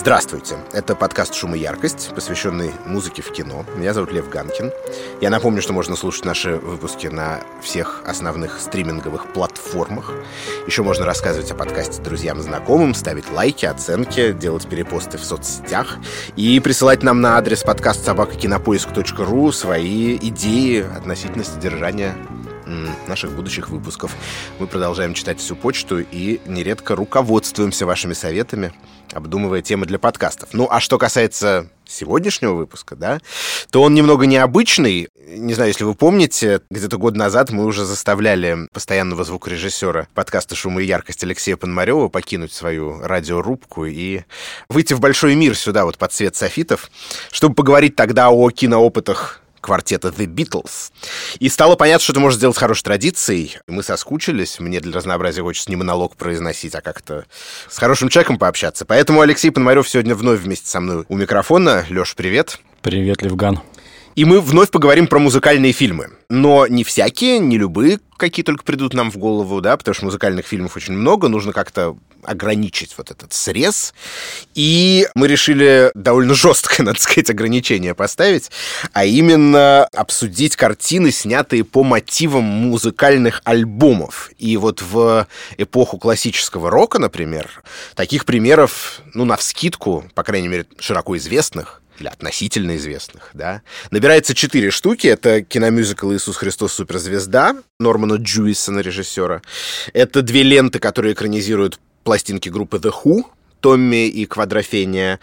Здравствуйте, это подкаст «Шум и яркость», посвященный музыке в кино. Меня зовут Лев Ганкин. Я напомню, что можно слушать наши выпуски на всех основных стриминговых платформах. Еще можно рассказывать о подкасте друзьям и знакомым, ставить лайки, оценки, делать перепосты в соцсетях и присылать нам на адрес подкаст собакакинопоиск.ру свои идеи относительно содержания наших будущих выпусков. Мы продолжаем читать всю почту и нередко руководствуемся вашими советами, обдумывая темы для подкастов. Ну, а что касается сегодняшнего выпуска, да, то он немного необычный. Не знаю, если вы помните, где-то год назад мы уже заставляли постоянного звукорежиссера подкаста «Шум и яркость» Алексея Пономарева покинуть свою радиорубку и выйти в большой мир сюда, вот под цвет софитов, чтобы поговорить тогда о киноопытах квартета The Beatles. И стало понятно, что это может сделать хорошей традицией. Мы соскучились. Мне для разнообразия хочется не монолог произносить, а как-то с хорошим человеком пообщаться. Поэтому Алексей Пономарев сегодня вновь вместе со мной у микрофона. Леш, привет. Привет, Левган. И мы вновь поговорим про музыкальные фильмы. Но не всякие, не любые, какие только придут нам в голову, да, потому что музыкальных фильмов очень много, нужно как-то ограничить вот этот срез. И мы решили довольно жесткое, надо сказать, ограничение поставить, а именно обсудить картины, снятые по мотивам музыкальных альбомов. И вот в эпоху классического рока, например, таких примеров, ну, на вскидку, по крайней мере, широко известных, или относительно известных, да, набирается четыре штуки. Это киномюзикл «Иисус Христос. Суперзвезда» Нормана Джуисона, режиссера. Это две ленты, которые экранизируют пластинки группы The Who, Томми и Квадрофения.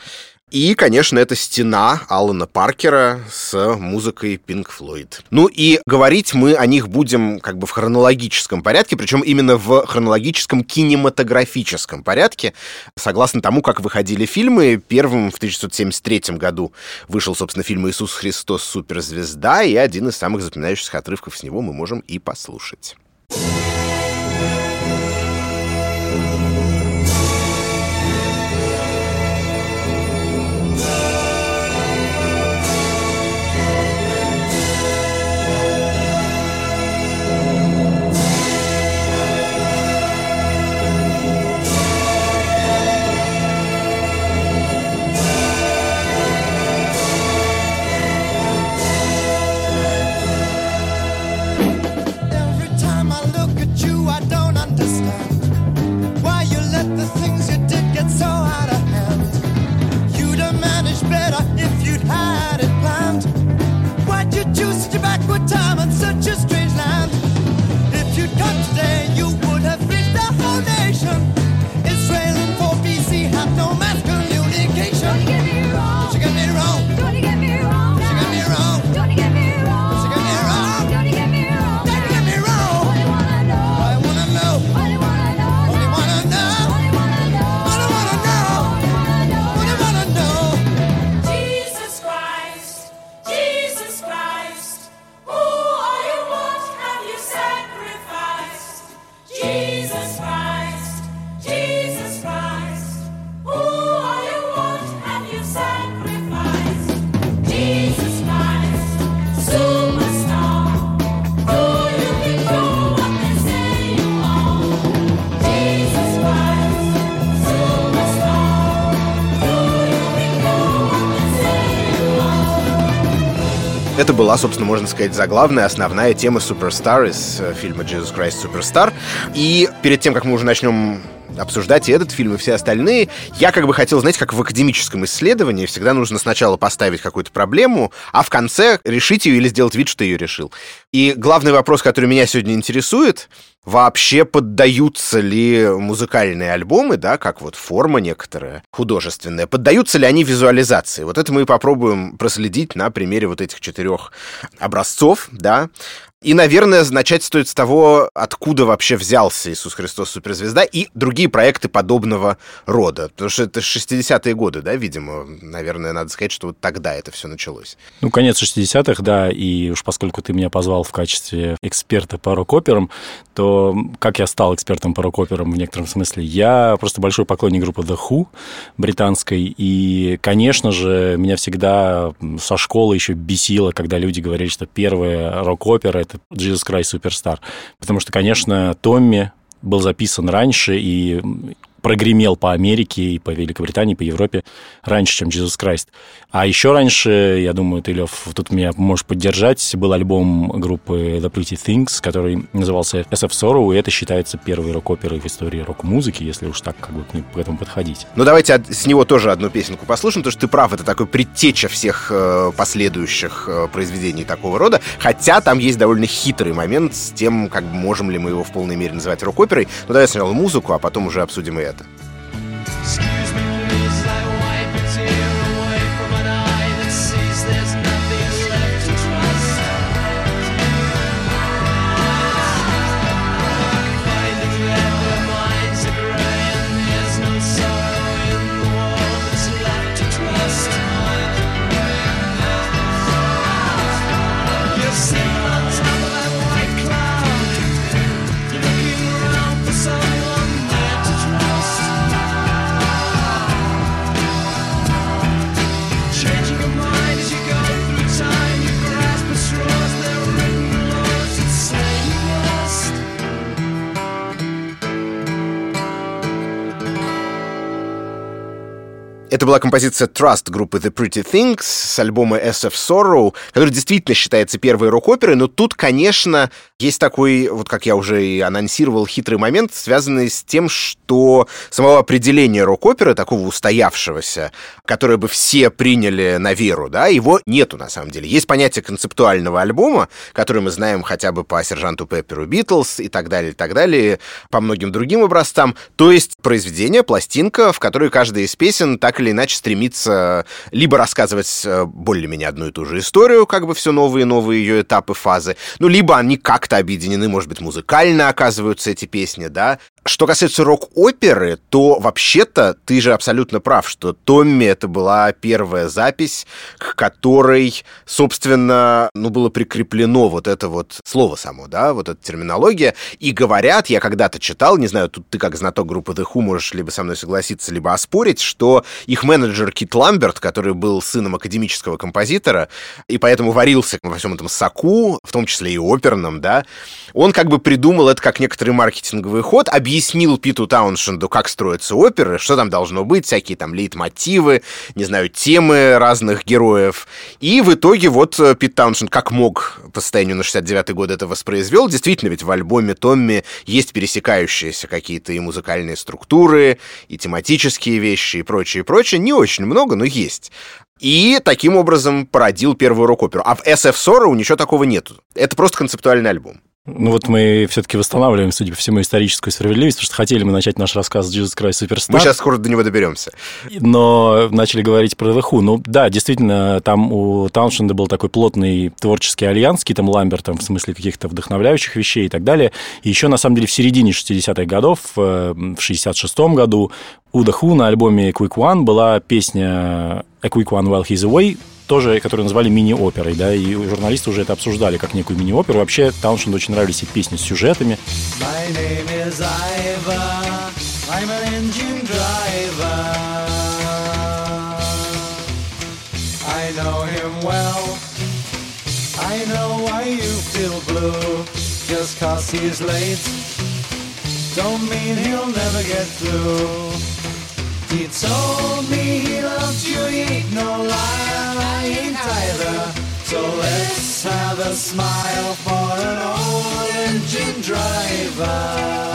И, конечно, это стена Алана Паркера с музыкой Pink Floyd. Ну и говорить мы о них будем как бы в хронологическом порядке, причем именно в хронологическом кинематографическом порядке, согласно тому, как выходили фильмы. Первым в 1973 году вышел, собственно, фильм «Иисус Христос. Суперзвезда», и один из самых запоминающихся отрывков с него мы можем и послушать. Собственно, можно сказать, заглавная, основная тема Superstar из э, фильма Jesus Christ Superstar. И перед тем, как мы уже начнем обсуждать и этот фильм, и все остальные. Я как бы хотел, знаете, как в академическом исследовании, всегда нужно сначала поставить какую-то проблему, а в конце решить ее или сделать вид, что ее решил. И главный вопрос, который меня сегодня интересует, вообще поддаются ли музыкальные альбомы, да, как вот форма некоторая художественная, поддаются ли они визуализации? Вот это мы попробуем проследить на примере вот этих четырех образцов, да. И, наверное, начать стоит с того, откуда вообще взялся Иисус Христос Суперзвезда и другие проекты подобного рода. Потому что это 60-е годы, да, видимо. Наверное, надо сказать, что вот тогда это все началось. Ну, конец 60-х, да, и уж поскольку ты меня позвал в качестве эксперта по рок-операм, то как я стал экспертом по рок-операм в некотором смысле? Я просто большой поклонник группы The Who британской, и, конечно же, меня всегда со школы еще бесило, когда люди говорили, что первая рок-опера это Jesus Christ Superstar. Потому что, конечно, Томми был записан раньше, и прогремел по Америке и по Великобритании, по Европе раньше, чем Jesus Christ. А еще раньше, я думаю, ты, Лев, тут меня можешь поддержать, был альбом группы The Pretty Things, который назывался SF Sorrow, и это считается первой рок-оперой в истории рок-музыки, если уж так как бы к этому подходить. Ну, давайте с него тоже одну песенку послушаем, потому что ты прав, это такой предтеча всех э, последующих э, произведений такого рода, хотя там есть довольно хитрый момент с тем, как можем ли мы его в полной мере называть рок-оперой. Ну, давай сначала музыку, а потом уже обсудим и это. Obrigado. Это была композиция Trust группы The Pretty Things с альбома SF Sorrow, который действительно считается первой рок-оперой, но тут, конечно, есть такой, вот как я уже и анонсировал, хитрый момент, связанный с тем, что самого определения рок-оперы, такого устоявшегося, которое бы все приняли на веру, да, его нету на самом деле. Есть понятие концептуального альбома, который мы знаем хотя бы по Сержанту Пепперу Битлз и так далее, и так далее, по многим другим образцам. То есть произведение, пластинка, в которой каждая из песен так или или иначе стремится либо рассказывать э, более-менее одну и ту же историю, как бы все новые и новые ее этапы, фазы, ну, либо они как-то объединены, может быть, музыкально оказываются эти песни, да, что касается рок-оперы, то вообще-то ты же абсолютно прав, что Томми это была первая запись, к которой, собственно, ну, было прикреплено вот это вот слово само, да, вот эта терминология. И говорят, я когда-то читал, не знаю, тут ты как знаток группы The Who можешь либо со мной согласиться, либо оспорить, что их менеджер Кит Ламберт, который был сыном академического композитора, и поэтому варился во всем этом соку, в том числе и оперном, да, он как бы придумал это как некоторый маркетинговый ход, объяснил объяснил Питу Тауншенду, как строятся оперы, что там должно быть, всякие там лейтмотивы, не знаю, темы разных героев. И в итоге вот э, Пит Тауншенд как мог по состоянию на 69-й год это воспроизвел. Действительно, ведь в альбоме Томми есть пересекающиеся какие-то и музыкальные структуры, и тематические вещи, и прочее, и прочее. Не очень много, но есть. И таким образом породил первую рок-оперу. А в SF-40 ничего такого нету. Это просто концептуальный альбом. Ну вот мы все-таки восстанавливаем, судя по всему, историческую справедливость, потому что хотели мы начать наш рассказ Jesus Christ Superstar. Мы сейчас скоро до него доберемся. Но начали говорить про The Who. Ну да, действительно, там у Тауншенда был такой плотный творческий альянс с Китом Ламбертом, в смысле каких-то вдохновляющих вещей и так далее. И еще, на самом деле, в середине 60-х годов, э, в 66-м году, у The Who на альбоме Quick One была песня A Quick One While He's Away, тоже, которую назвали мини-оперой, да, и журналисты уже это обсуждали как некую мини-оперу. Вообще, Тауншенду очень нравились и песни с сюжетами. My name is Iva. I'm an engine driver. I know him well. I know why you feel blue. Just cause he's late. Don't mean he'll never get through. He told me he loves you, ain't no liar, either. So let's have a smile for an old engine driver.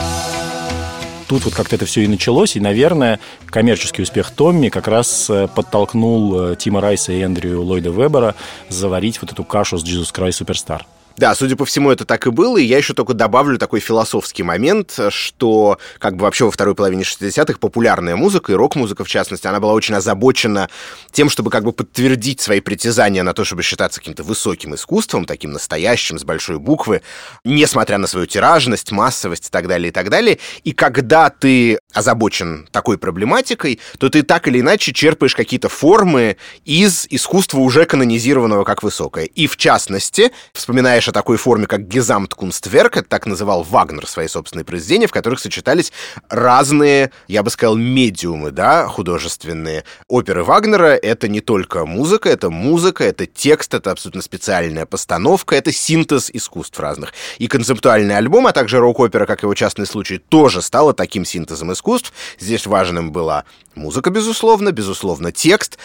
Тут вот как-то это все и началось, и, наверное, коммерческий успех Томми как раз э, подтолкнул э, Тима Райса и Эндрю Ллойда Вебера заварить вот эту кашу с Jesus Christ Superstar. Да, судя по всему, это так и было, и я еще только добавлю такой философский момент, что как бы вообще во второй половине 60-х популярная музыка, и рок-музыка в частности, она была очень озабочена тем, чтобы как бы подтвердить свои притязания на то, чтобы считаться каким-то высоким искусством, таким настоящим, с большой буквы, несмотря на свою тиражность, массовость и так далее, и так далее. И когда ты озабочен такой проблематикой, то ты так или иначе черпаешь какие-то формы из искусства уже канонизированного как высокое. И в частности, вспоминая знаешь о такой форме, как Gesamtkunstwerk, это так называл Вагнер свои собственные произведения, в которых сочетались разные, я бы сказал, медиумы, да, художественные. Оперы Вагнера — это не только музыка, это музыка, это текст, это абсолютно специальная постановка, это синтез искусств разных. И концептуальный альбом, а также рок-опера, как его частный случай, тоже стало таким синтезом искусств. Здесь важным была музыка, безусловно, безусловно, текст,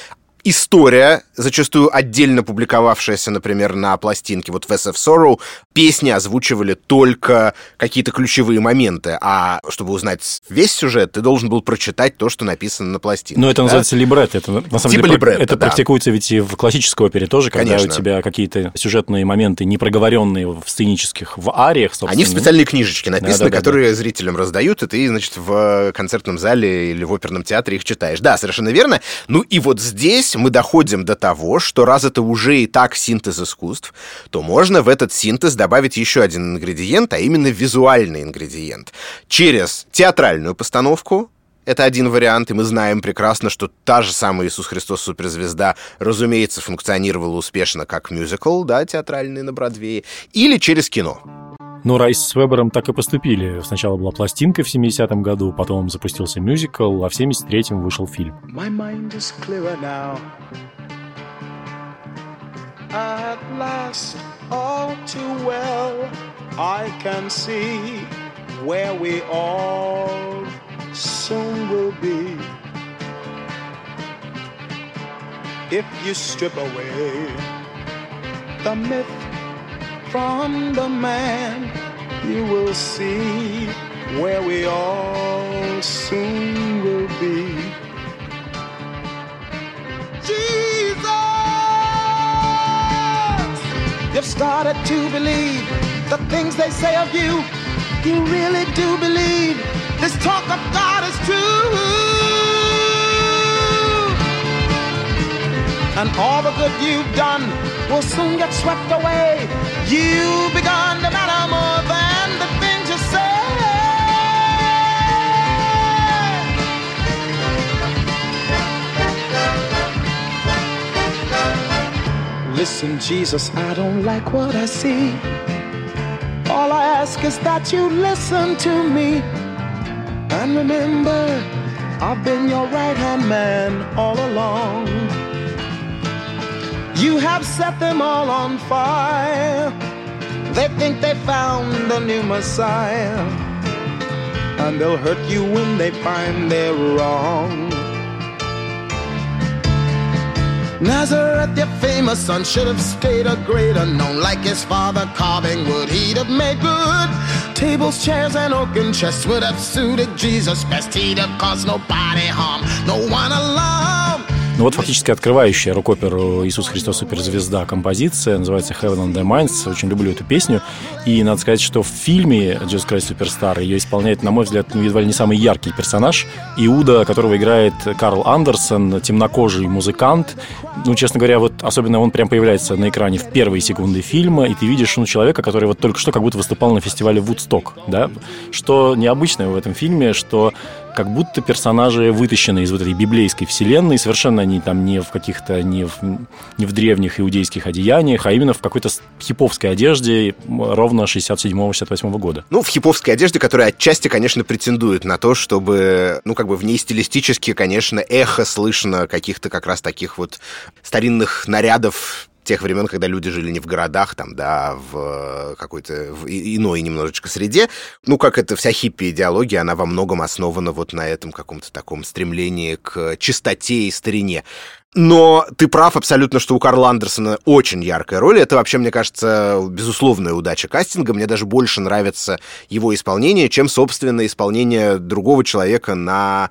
история, зачастую отдельно публиковавшаяся, например, на пластинке, вот в SF Sorrow, песни озвучивали только какие-то ключевые моменты, а чтобы узнать весь сюжет, ты должен был прочитать то, что написано на пластинке. Но это да? называется либретто. Это, на самом типа деле, либретто, это да. практикуется ведь и в классической опере тоже, когда Конечно. у тебя какие-то сюжетные моменты, не проговоренные в сценических, в ариях, собственно. Они в специальные книжечки написаны, Да-да-да-да. которые зрителям раздают, и ты, значит, в концертном зале или в оперном театре их читаешь. Да, совершенно верно. Ну и вот здесь мы доходим до того, что раз это уже и так синтез искусств, то можно в этот синтез добавить еще один ингредиент, а именно визуальный ингредиент. Через театральную постановку, это один вариант, и мы знаем прекрасно, что та же самая Иисус Христос Суперзвезда, разумеется, функционировала успешно как мюзикл, да, театральный на Бродвее, или через кино. Ну, Райс с Вебером так и поступили. Сначала была пластинка в 70-м году, потом запустился мюзикл, а в 73-м вышел фильм. My mind is clearer now. At last, all too well, I can see where we all soon will be. If you strip away the myth from the man, you will see where we all soon will be. Jesus! You've started to believe the things they say of you. You really do believe this talk of God is true. And all the good you've done will soon get swept away. You've begun to matter more than the things you say. Listen, Jesus, I don't like what I see. All I ask is that you listen to me. And remember, I've been your right hand man all along. You have set them all on fire. They think they found a new Messiah. And they'll hurt you when they find they're wrong. Nazareth, your famous son, should have stayed a great unknown. Like his father carving wood, he'd have made good. Tables, chairs, and oaken chests would have suited Jesus best. He'd have caused nobody harm, no one alarm. Ну вот фактически открывающая рок-оперу «Иисус Христос Суперзвезда» композиция, называется «Heaven on the Minds». Очень люблю эту песню. И надо сказать, что в фильме «Jesus Christ Суперстар» ее исполняет, на мой взгляд, ну, едва ли не самый яркий персонаж. Иуда, которого играет Карл Андерсон, темнокожий музыкант. Ну, честно говоря, вот особенно он прям появляется на экране в первые секунды фильма, и ты видишь ну, человека, который вот только что как будто выступал на фестивале Вудсток, да? Что необычное в этом фильме, что как будто персонажи вытащены из вот этой библейской вселенной, совершенно они там не в каких-то, не в, не в древних иудейских одеяниях, а именно в какой-то хиповской одежде ровно 67-68 года. Ну, в хиповской одежде, которая отчасти, конечно, претендует на то, чтобы, ну, как бы в ней стилистически, конечно, эхо слышно каких-то как раз таких вот старинных нарядов тех времен, когда люди жили не в городах, там, да, а в какой-то в иной немножечко среде. Ну, как это вся хиппи-идеология, она во многом основана вот на этом каком-то таком стремлении к чистоте и старине. Но ты прав абсолютно, что у Карла Андерсона очень яркая роль. Это вообще, мне кажется, безусловная удача кастинга. Мне даже больше нравится его исполнение, чем, собственно, исполнение другого человека на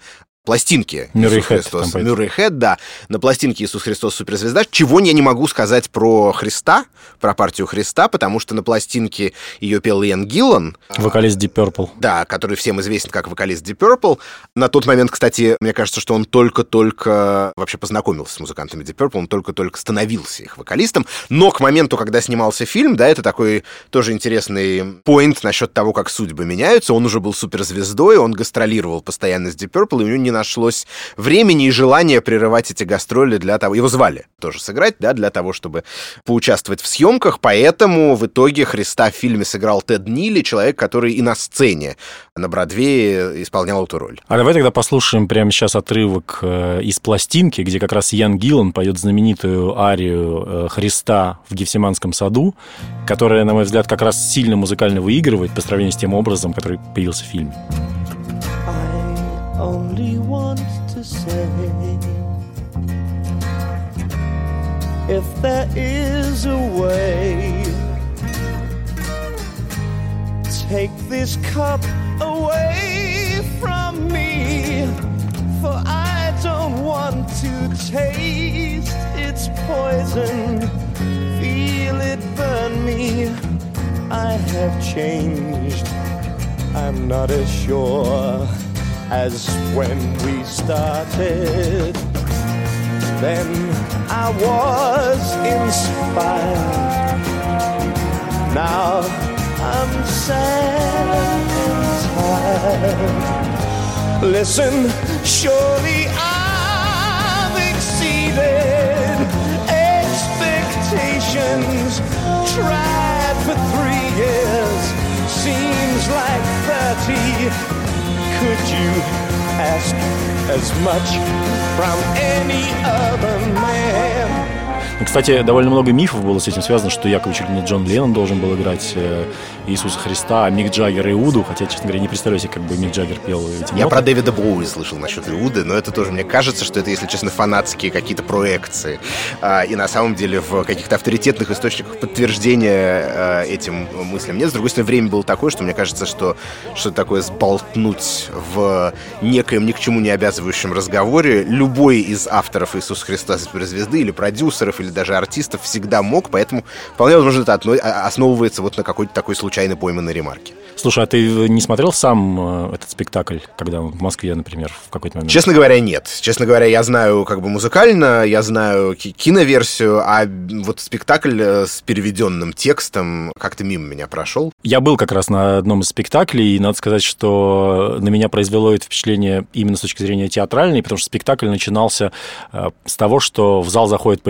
пластинке Мюррей Иисус Христос. Мюррей Хэт, да, на пластинке Иисус Христос Суперзвезда. Чего я не могу сказать про Христа, про партию Христа, потому что на пластинке ее пел Иэн Гиллан, Вокалист Deep Purple. да, который всем известен как вокалист Deep Purple. На тот момент, кстати, мне кажется, что он только-только вообще познакомился с музыкантами Deep Purple, он только-только становился их вокалистом. Но к моменту, когда снимался фильм, да, это такой тоже интересный поинт насчет того, как судьбы меняются. Он уже был суперзвездой, он гастролировал постоянно с Deep Purple, и у него не нашлось времени и желания прерывать эти гастроли для того... Его звали тоже сыграть, да, для того, чтобы поучаствовать в съемках, поэтому в итоге Христа в фильме сыграл Тед Нилли, человек, который и на сцене на Бродвее исполнял эту роль. А давай тогда послушаем прямо сейчас отрывок э, из пластинки, где как раз Ян Гиллан поет знаменитую арию э, Христа в Гефсиманском саду, которая, на мой взгляд, как раз сильно музыкально выигрывает по сравнению с тем образом, который появился в фильме. If there is a way, take this cup away from me, for I don't want to taste its poison, feel it burn me. I have changed. I'm not as sure as when we started. Then I was inspired. Now I'm sad and tired. Listen, surely I've exceeded expectations. Tried for three years, seems like thirty. Could you ask as much from any other man? Кстати, довольно много мифов было с этим связано, что якобы чуть ли не Джон Леннон должен был играть э, Иисуса Христа, а Мик Джаггер и Иуду, хотя, честно говоря, не представляю себе, как бы Мик Джаггер пел эти Я ноты. про Дэвида Боуи слышал насчет Иуды, но это тоже, мне кажется, что это, если честно, фанатские какие-то проекции. А, и на самом деле в каких-то авторитетных источниках подтверждения а, этим мыслям нет. С другой стороны, время было такое, что мне кажется, что что такое сболтнуть в некоем ни к чему не обязывающем разговоре любой из авторов Иисуса Христа суперзвезды или продюсеров, или или даже артистов всегда мог, поэтому вполне возможно это а, основывается вот на какой-то такой случайно пойманной ремарке. Слушай, а ты не смотрел сам э, этот спектакль, когда он в Москве, например, в какой-то момент? Честно говоря, нет. Честно говоря, я знаю как бы музыкально, я знаю киноверсию, а вот спектакль э, с переведенным текстом как-то мимо меня прошел. Я был как раз на одном из спектаклей, и надо сказать, что на меня произвело это впечатление именно с точки зрения театральной, потому что спектакль начинался э, с того, что в зал заходят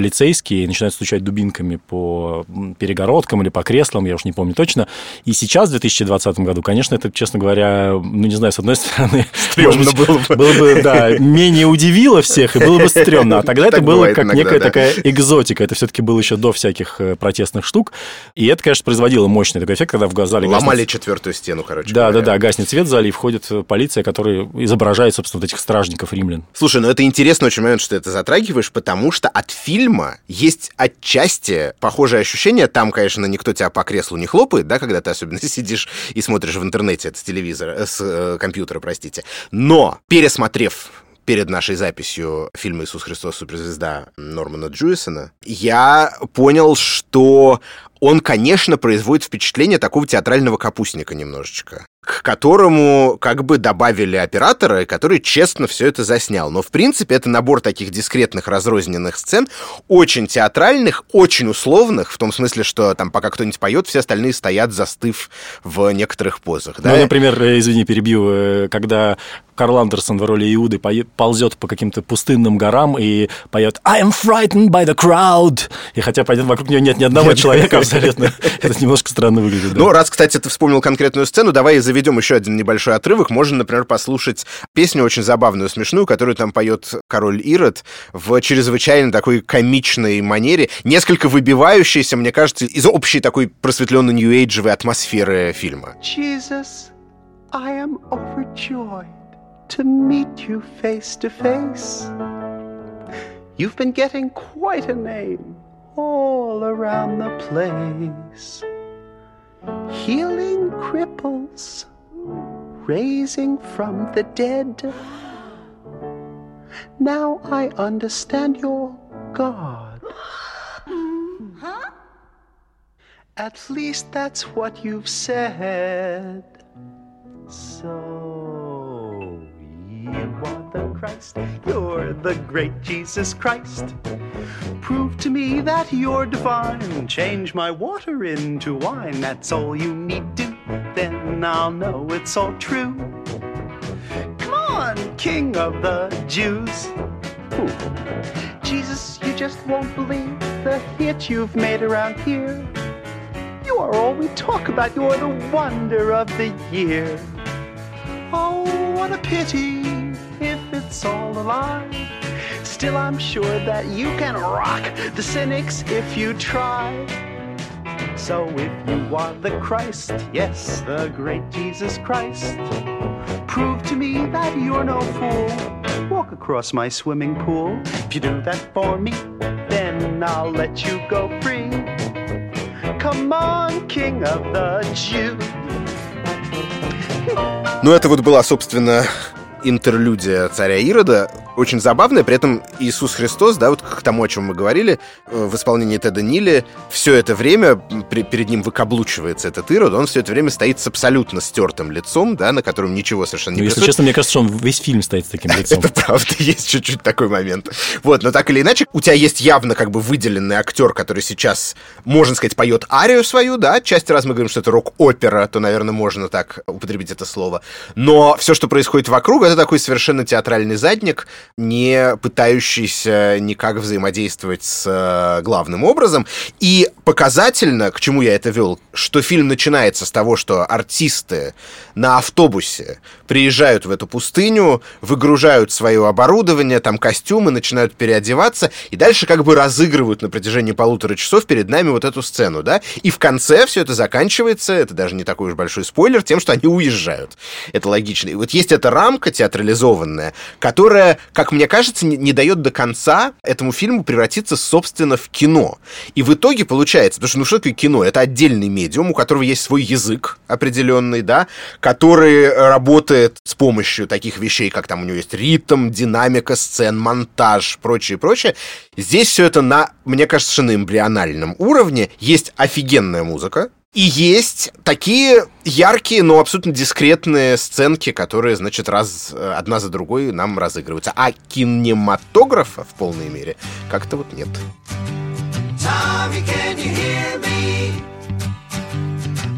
и начинают стучать дубинками по перегородкам или по креслам, я уж не помню точно. И сейчас, в 2020 2020 году. Конечно, это, честно говоря, ну, не знаю, с одной стороны... Стрёмно быть, было бы. Было бы, да, менее удивило всех, и было бы стрёмно. А тогда это было как некая такая экзотика. Это все таки было еще до всяких э, протестных штук. И это, конечно, производило мощный такой эффект, когда в зале Ломали четвертую стену, короче Да, да, да, гаснет свет в зале, и входит полиция, которая изображает, собственно, вот этих стражников римлян. Слушай, ну это интересно очень момент, что ты это затрагиваешь, потому что от фильма есть отчасти похожее ощущение. Там, конечно, никто тебя по креслу не хлопает, да, когда ты особенно сидишь и смотришь в интернете это с телевизора, э, с э, компьютера, простите. Но, пересмотрев перед нашей записью фильма «Иисус Христос. Суперзвезда» Нормана Джуисона, я понял, что он, конечно, производит впечатление такого театрального капустника немножечко к которому как бы добавили оператора, который честно все это заснял. Но, в принципе, это набор таких дискретных разрозненных сцен, очень театральных, очень условных, в том смысле, что там пока кто-нибудь поет, все остальные стоят, застыв в некоторых позах. Да? Ну, например, э, извини, перебью, э, когда Карл Андерсон в роли Иуды ползет по каким-то пустынным горам и поет «I am frightened by the crowd». И хотя вокруг нее нет ни одного человека абсолютно, это немножко странно выглядит. Ну, раз, кстати, ты вспомнил конкретную сцену, давай заведем еще один небольшой отрывок. Можно, например, послушать песню очень забавную, смешную, которую там поет король Ирод в чрезвычайно такой комичной манере, несколько выбивающейся, мне кажется, из общей такой просветленной нью-эйджевой атмосферы фильма. Jesus, I am overjoyed. to meet you face to face. You've been getting quite a name all around the place. Healing cripples, raising from the dead. Now I understand your God. Huh? At least that's what you've said. So. You are the Christ, you're the great Jesus Christ. Prove to me that you're divine. Change my water into wine. That's all you need to. Then I'll know it's all true. Come on, King of the Jews. Ooh. Jesus, you just won't believe the hit you've made around here. You are all we talk about. You're the wonder of the year. Oh, what a pity if it's all a lie. Still, I'm sure that you can rock the cynics if you try. So if you are the Christ, yes, the great Jesus Christ, prove to me that you're no fool. Walk across my swimming pool. If you do that for me, then I'll let you go free. Come on, King of the Jews. Ну, это вот была, собственно, интерлюдия царя Ирода, очень забавная, при этом Иисус Христос, да, вот к тому, о чем мы говорили, э, в исполнении Теда Нили, все это время при, перед ним выкаблучивается этот Ирод, он все это время стоит с абсолютно стертым лицом, да, на котором ничего совершенно не ну, Если честно, мне кажется, что он весь фильм стоит с таким лицом. Это правда, есть чуть-чуть такой момент. Вот, но так или иначе, у тебя есть явно как бы выделенный актер, который сейчас, можно сказать, поет арию свою, да, часть раз мы говорим, что это рок-опера, то, наверное, можно так употребить это слово. Но все, что происходит вокруг, это такой совершенно театральный задник, не пытающийся никак взаимодействовать с э, главным образом. И показательно, к чему я это вел, что фильм начинается с того, что артисты на автобусе приезжают в эту пустыню, выгружают свое оборудование, там костюмы, начинают переодеваться, и дальше как бы разыгрывают на протяжении полутора часов перед нами вот эту сцену, да, и в конце все это заканчивается, это даже не такой уж большой спойлер, тем, что они уезжают. Это логично. И вот есть эта рамка театрализованная, которая, как мне кажется, не, не дает до конца этому фильму превратиться, собственно, в кино. И в итоге получается, потому что, ну что такое кино? Это отдельный медиум, у которого есть свой язык определенный, да, который работает с помощью таких вещей, как там у него есть ритм, динамика сцен, монтаж, прочее, прочее. Здесь все это на, мне кажется, совершенно эмбриональном уровне. Есть офигенная музыка, и есть такие яркие, но абсолютно дискретные сценки, которые, значит, раз э, одна за другой нам разыгрываются. А кинематографа в полной мере как-то вот нет. Tommy, can you hear me?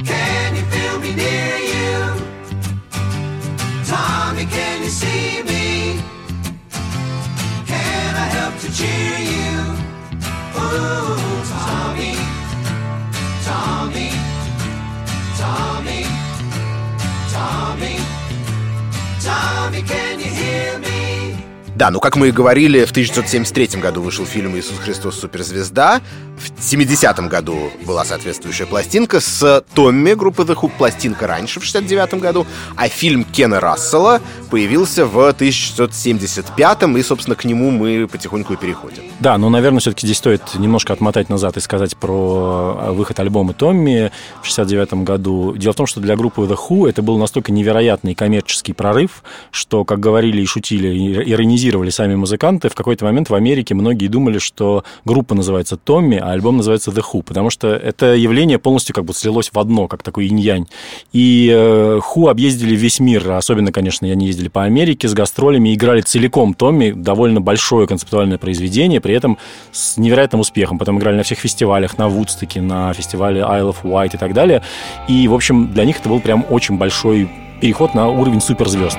Can you feel me near you? Tommy, can you see me? Can I help to cheer you? Ooh, Tommy, Tommy. Tommy, Tommy, Tommy, can you hear me? Да, ну как мы и говорили, в 1973 году вышел фильм «Иисус Христос. Суперзвезда». В 70-м году была соответствующая пластинка с Томми группы The Who, пластинка раньше, в 69-м году, а фильм Кена Рассела появился в 1975-м, и, собственно, к нему мы потихоньку и переходим. Да, но, наверное, все-таки здесь стоит немножко отмотать назад и сказать про э, выход альбома Томми в 69-м году. Дело в том, что для группы The Who это был настолько невероятный коммерческий прорыв, что, как говорили и шутили, и иронизировали сами музыканты, в какой-то момент в Америке многие думали, что группа называется Томми, а альбом называется The Who, потому что это явление полностью как бы слилось в одно, как такой инь-янь. И э, Who объездили весь мир, особенно, конечно, они ездили по Америке с гастролями, играли целиком Томми, довольно большое концептуальное произведение, при этом с невероятным успехом. Потом играли на всех фестивалях, на Вудстоке, на фестивале Isle of Wight и так далее. И, в общем, для них это был прям очень большой переход на уровень суперзвезд.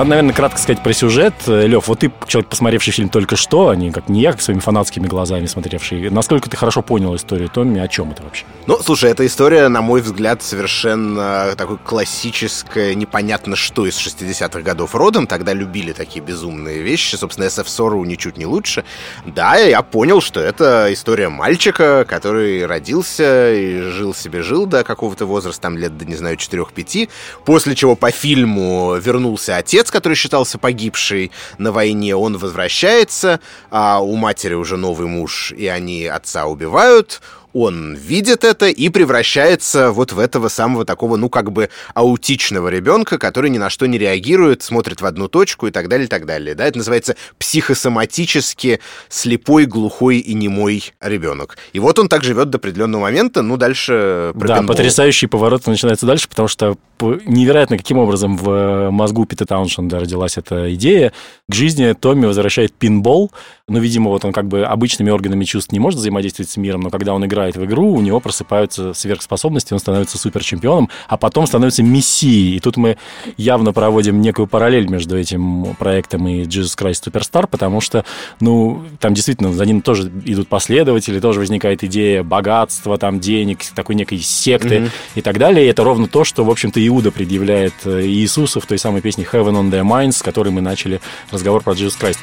Надо, наверное, кратко сказать про сюжет. Лев, вот ты, человек, посмотревший фильм только что, а не как не я, как своими фанатскими глазами смотревший. Насколько ты хорошо понял историю Томми, о чем это вообще? Ну, слушай, эта история, на мой взгляд, совершенно такой классическая, непонятно что из 60-х годов родом. Тогда любили такие безумные вещи. Собственно, SF Sorrow ничуть не лучше. Да, я понял, что это история мальчика, который родился и жил себе жил до какого-то возраста, там лет, не знаю, 4-5, после чего по фильму вернулся отец, который считался погибший на войне, он возвращается, а у матери уже новый муж, и они отца убивают, он видит это и превращается вот в этого самого такого, ну, как бы аутичного ребенка, который ни на что не реагирует, смотрит в одну точку и так далее, и так далее. Да, это называется психосоматически слепой, глухой и немой ребенок. И вот он так живет до определенного момента, ну, дальше... Да, пинбол. потрясающий поворот начинается дальше, потому что невероятно, каким образом в мозгу Пита Тауншенда родилась эта идея. К жизни Томми возвращает пинбол, ну, видимо, вот он как бы обычными органами чувств не может взаимодействовать с миром, но когда он играет в игру, у него просыпаются сверхспособности, он становится суперчемпионом, а потом становится мессией. И тут мы явно проводим некую параллель между этим проектом и Jesus Christ Superstar, потому что, ну, там действительно за ним тоже идут последователи, тоже возникает идея богатства, там, денег, такой некой секты mm-hmm. и так далее. И это ровно то, что, в общем-то, Иуда предъявляет э, Иисусу в той самой песне Heaven on their Minds, с которой мы начали разговор про Jesus Christ.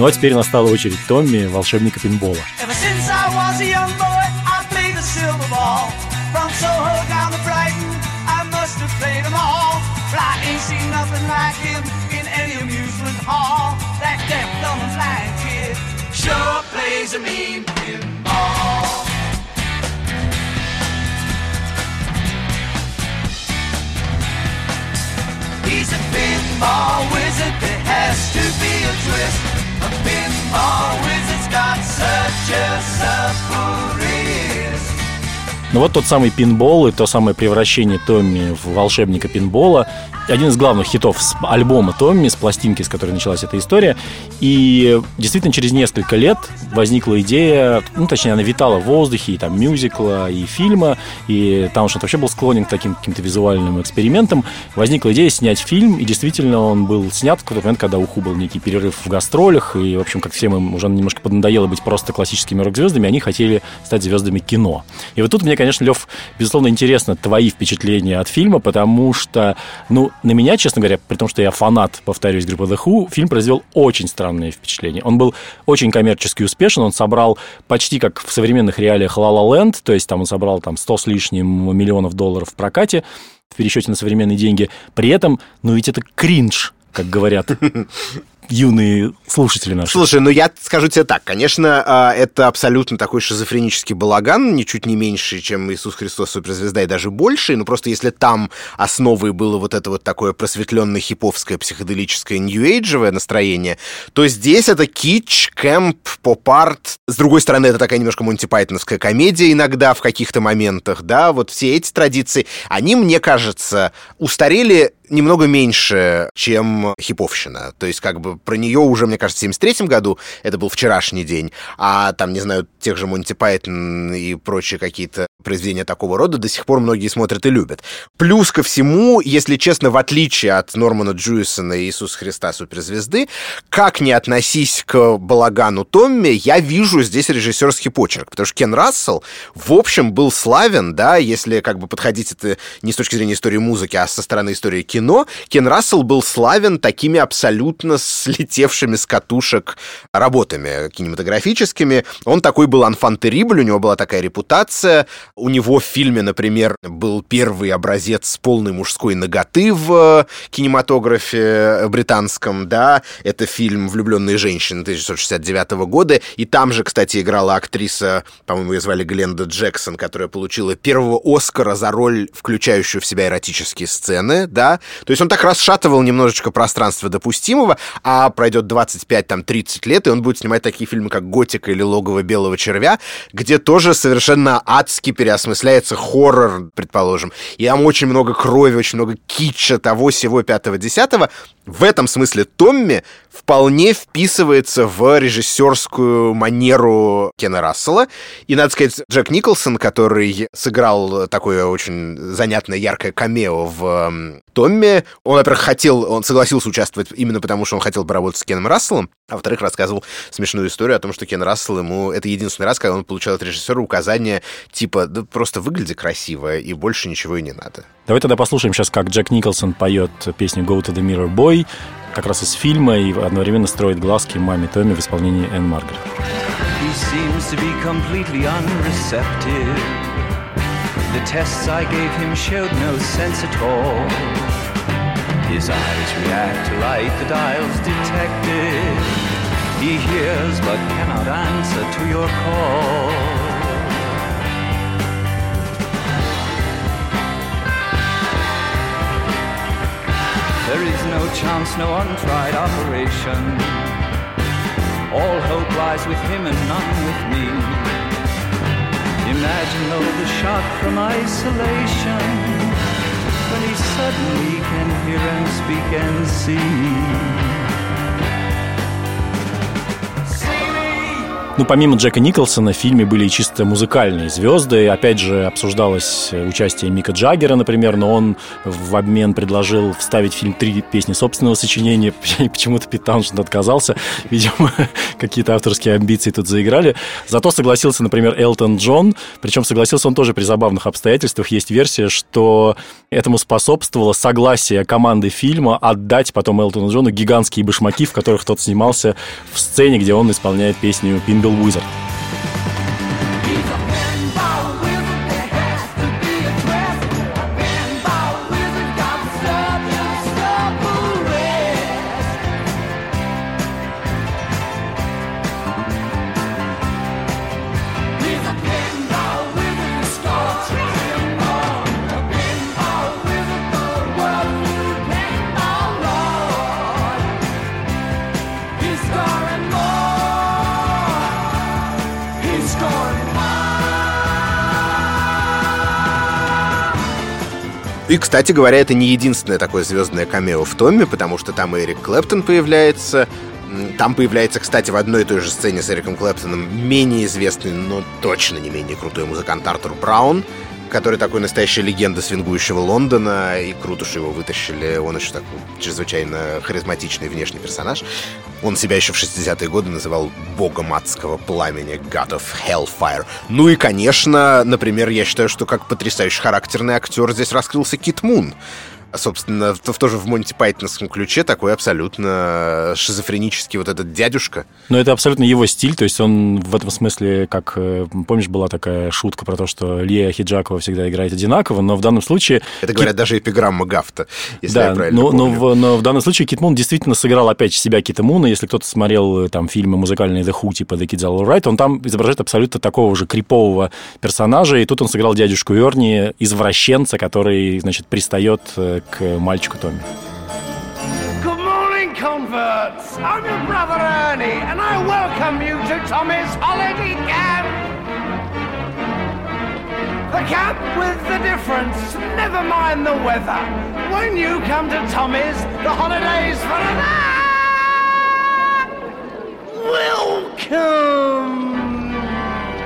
Ну а теперь настала очередь Томми, волшебника пинбола. He's a pinball wizard, there has to be a twist. Ну вот тот самый пинбол и то самое превращение Томми в волшебника пинбола один из главных хитов с альбома Томми, с пластинки, с которой началась эта история. И действительно через несколько лет возникла идея, ну, точнее, она витала в воздухе, и там мюзикла, и фильма, и там что вообще был склонен к таким каким-то визуальным экспериментам. Возникла идея снять фильм, и действительно он был снят в какой-то момент, когда у Ху был некий перерыв в гастролях, и, в общем, как всем им уже немножко поднадоело быть просто классическими рок-звездами, они хотели стать звездами кино. И вот тут мне, конечно, Лев, безусловно, интересно твои впечатления от фильма, потому что, ну, на меня, честно говоря, при том, что я фанат, повторюсь, группы The Who, фильм произвел очень странное впечатление. Он был очень коммерчески успешен, он собрал почти как в современных реалиях La La Land, то есть там он собрал там 100 с лишним миллионов долларов в прокате, в пересчете на современные деньги. При этом, ну ведь это кринж, как говорят юные слушатели наши. Слушай, ну я скажу тебе так, конечно, а, это абсолютно такой шизофренический балаган, ничуть не меньше, чем Иисус Христос суперзвезда и даже больше, но просто если там основой было вот это вот такое просветленное хиповское психоделическое нью-эйджевое настроение, то здесь это кич, кэмп, поп-арт. С другой стороны, это такая немножко Монти Пайтоновская комедия иногда в каких-то моментах, да, вот все эти традиции, они, мне кажется, устарели немного меньше, чем хиповщина. То есть, как бы про нее уже, мне кажется, в 73 году это был вчерашний день, а там, не знаю, тех же Монти Пайтон и прочие какие-то произведения такого рода до сих пор многие смотрят и любят. Плюс ко всему, если честно, в отличие от Нормана Джуисона и Иисуса Христа суперзвезды, как не относись к балагану Томми, я вижу здесь режиссерский почерк, потому что Кен Рассел, в общем, был славен, да, если как бы подходить это не с точки зрения истории музыки, а со стороны истории кино, Кен Рассел был славен такими абсолютно слетевшими с катушек работами кинематографическими. Он такой был анфан у него была такая репутация, у него в фильме, например, был первый образец полной мужской ноготы в кинематографе британском, да, это фильм «Влюбленные женщины» 1969 года, и там же, кстати, играла актриса, по-моему, ее звали Гленда Джексон, которая получила первого Оскара за роль, включающую в себя эротические сцены, да, то есть он так расшатывал немножечко пространство допустимого, а пройдет 25-30 лет, и он будет снимать такие фильмы, как «Готика» или «Логово белого червя», где тоже совершенно адски переосмысляется хоррор, предположим. И там очень много крови, очень много китча, того, всего, пятого, десятого. В этом смысле Томми вполне вписывается в режиссерскую манеру Кена Рассела. И, надо сказать, Джек Николсон, который сыграл такое очень занятное, яркое камео в Томми, он, во-первых, хотел, он согласился участвовать именно потому, что он хотел поработать с Кеном Расселом, а во-вторых, рассказывал смешную историю о том, что Кен Рассел ему... Это единственный раз, когда он получал от режиссера указания типа «да просто выгляди красиво, и больше ничего и не надо». Давай тогда послушаем сейчас, как Джек Николсон поет песню «Go to the Mirror Boy», как раз из фильма, и одновременно строит глазки маме Томми в исполнении Энн Маргарет. He seems to be completely unreceptive. The tests I gave him showed no sense at all. His eyes react to light, the dial's detected. He hears but cannot answer to your call. There is no chance, no untried operation. All hope lies with him and none with me. Imagine though the shock from isolation when he suddenly can hear and speak and see. Ну, помимо Джека Николсона, в фильме были и чисто музыкальные звезды. Опять же, обсуждалось участие Мика Джаггера, например, но он в обмен предложил вставить в фильм три песни собственного сочинения. Почему-то Пит Тауншенд отказался. Видимо, какие-то авторские амбиции тут заиграли. Зато согласился, например, Элтон Джон. Причем согласился он тоже при забавных обстоятельствах. Есть версия, что этому способствовало согласие команды фильма отдать потом Элтону Джону гигантские башмаки, в которых тот снимался в сцене, где он исполняет песню «Пинбил Little Wizard. И, кстати говоря, это не единственное такое звездное камео в Томме, потому что там Эрик Клэптон появляется, там появляется, кстати, в одной и той же сцене с Эриком Клэптоном менее известный, но точно не менее крутой музыкант Артур Браун, который такой настоящая легенда свингующего Лондона, и круто, что его вытащили. Он еще такой чрезвычайно харизматичный внешний персонаж. Он себя еще в 60-е годы называл богом адского пламени, God of Hellfire. Ну и, конечно, например, я считаю, что как потрясающий характерный актер здесь раскрылся Кит Мун, собственно, в, тоже в Монти Пайтонском ключе такой абсолютно шизофренический вот этот дядюшка. Но это абсолютно его стиль, то есть он в этом смысле, как, э, помнишь, была такая шутка про то, что Лия Хиджакова всегда играет одинаково, но в данном случае... Это говорят Кит... даже эпиграмма Гафта, если да, я правильно но, помню. Но, в, но в данном случае Кит Мун действительно сыграл опять себя Кита Муна, если кто-то смотрел э, там фильмы музыкальные The Who, типа The Kids All Right, он там изображает абсолютно такого же крипового персонажа, и тут он сыграл дядюшку Йорни, извращенца, который, значит, пристает э, к мальчику Томми. Good morning, converts. I'm your brother Ernie, and I welcome you to Tommy's holiday camp. The camp with the difference. Never mind the weather. When you come to Tommy's, the holidays for that. Welcome.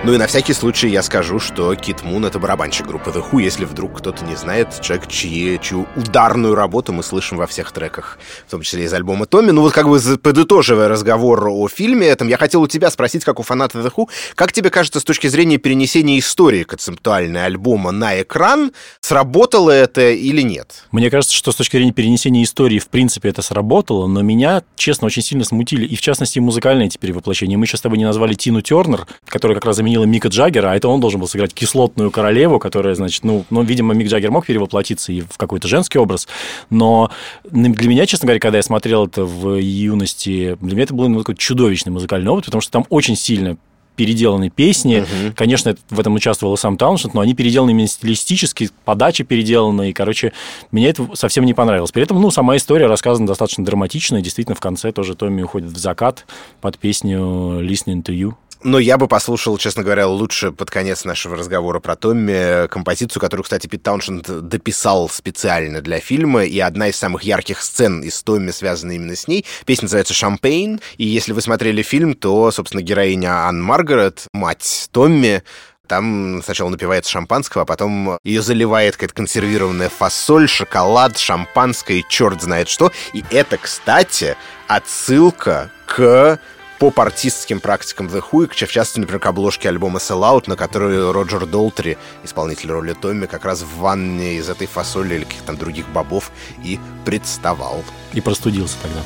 Ну и на всякий случай я скажу, что Кит Мун — это барабанщик группы The Who, если вдруг кто-то не знает, человек, чьи, чью ударную работу мы слышим во всех треках, в том числе из альбома Томми. Ну вот как бы подытоживая разговор о фильме этом, я хотел у тебя спросить, как у фаната The Who, как тебе кажется, с точки зрения перенесения истории концептуальной альбома на экран, сработало это или нет? Мне кажется, что с точки зрения перенесения истории, в принципе, это сработало, но меня, честно, очень сильно смутили, и в частности, музыкальные теперь воплощения. Мы сейчас с тобой не назвали Тину Тернер, которая как раз заменила заменила Мика Джаггера, а это он должен был сыграть кислотную королеву, которая, значит, ну, ну видимо, Мик Джаггер мог перевоплотиться и в какой-то женский образ, но для меня, честно говоря, когда я смотрел это в юности, для меня это был ну, такой чудовищный музыкальный опыт, потому что там очень сильно переделаны песни. Угу. Конечно, в этом участвовал сам Тауншенд, но они переделаны именно стилистически, подача переделана, и, короче, мне это совсем не понравилось. При этом, ну, сама история рассказана достаточно драматично, и действительно в конце тоже Томми уходит в закат под песню «Listening to You». Но я бы послушал, честно говоря, лучше под конец нашего разговора про Томми композицию, которую, кстати, Пит Тауншенд дописал специально для фильма, и одна из самых ярких сцен из Томми связана именно с ней. Песня называется «Champagne», и если вы смотрели фильм, то, собственно, героиня Анн Маргарет, мать Томми, там сначала напивается шампанского, а потом ее заливает какая-то консервированная фасоль, шоколад, шампанское и черт знает что. И это, кстати, отсылка к поп-артистским практикам The Who, в частности, например, к обложке альбома Sell Out, на которой Роджер Долтри, исполнитель роли Томми, как раз в ванне из этой фасоли или каких-то других бобов и представал. И простудился тогда.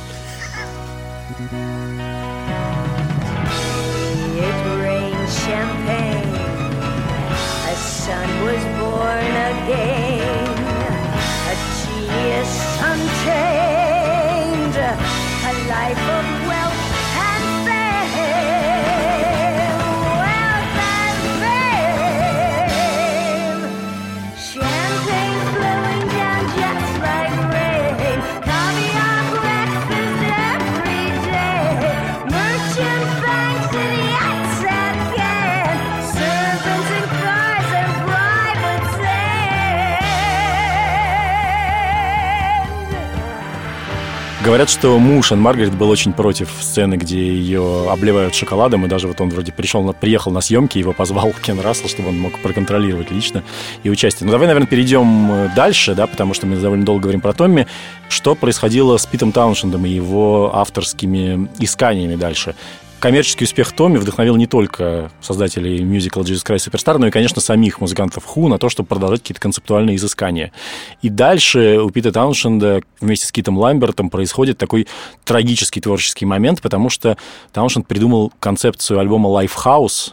Говорят, что муж Ан Маргарет был очень против сцены, где ее обливают шоколадом, и даже вот он вроде пришел, приехал на съемки, его позвал Кен Рассел, чтобы он мог проконтролировать лично и участие. Ну, давай, наверное, перейдем э, дальше, да, потому что мы довольно долго говорим про Томми. Что происходило с Питом Тауншендом и его авторскими исканиями дальше? Коммерческий успех Томми вдохновил не только создателей мюзикла Jesus Christ Superstar, но и, конечно, самих музыкантов Ху на то, чтобы продолжать какие-то концептуальные изыскания. И дальше у Пита Тауншенда вместе с Китом Ламбертом происходит такой трагический творческий момент, потому что Тауншенд придумал концепцию альбома Lifehouse,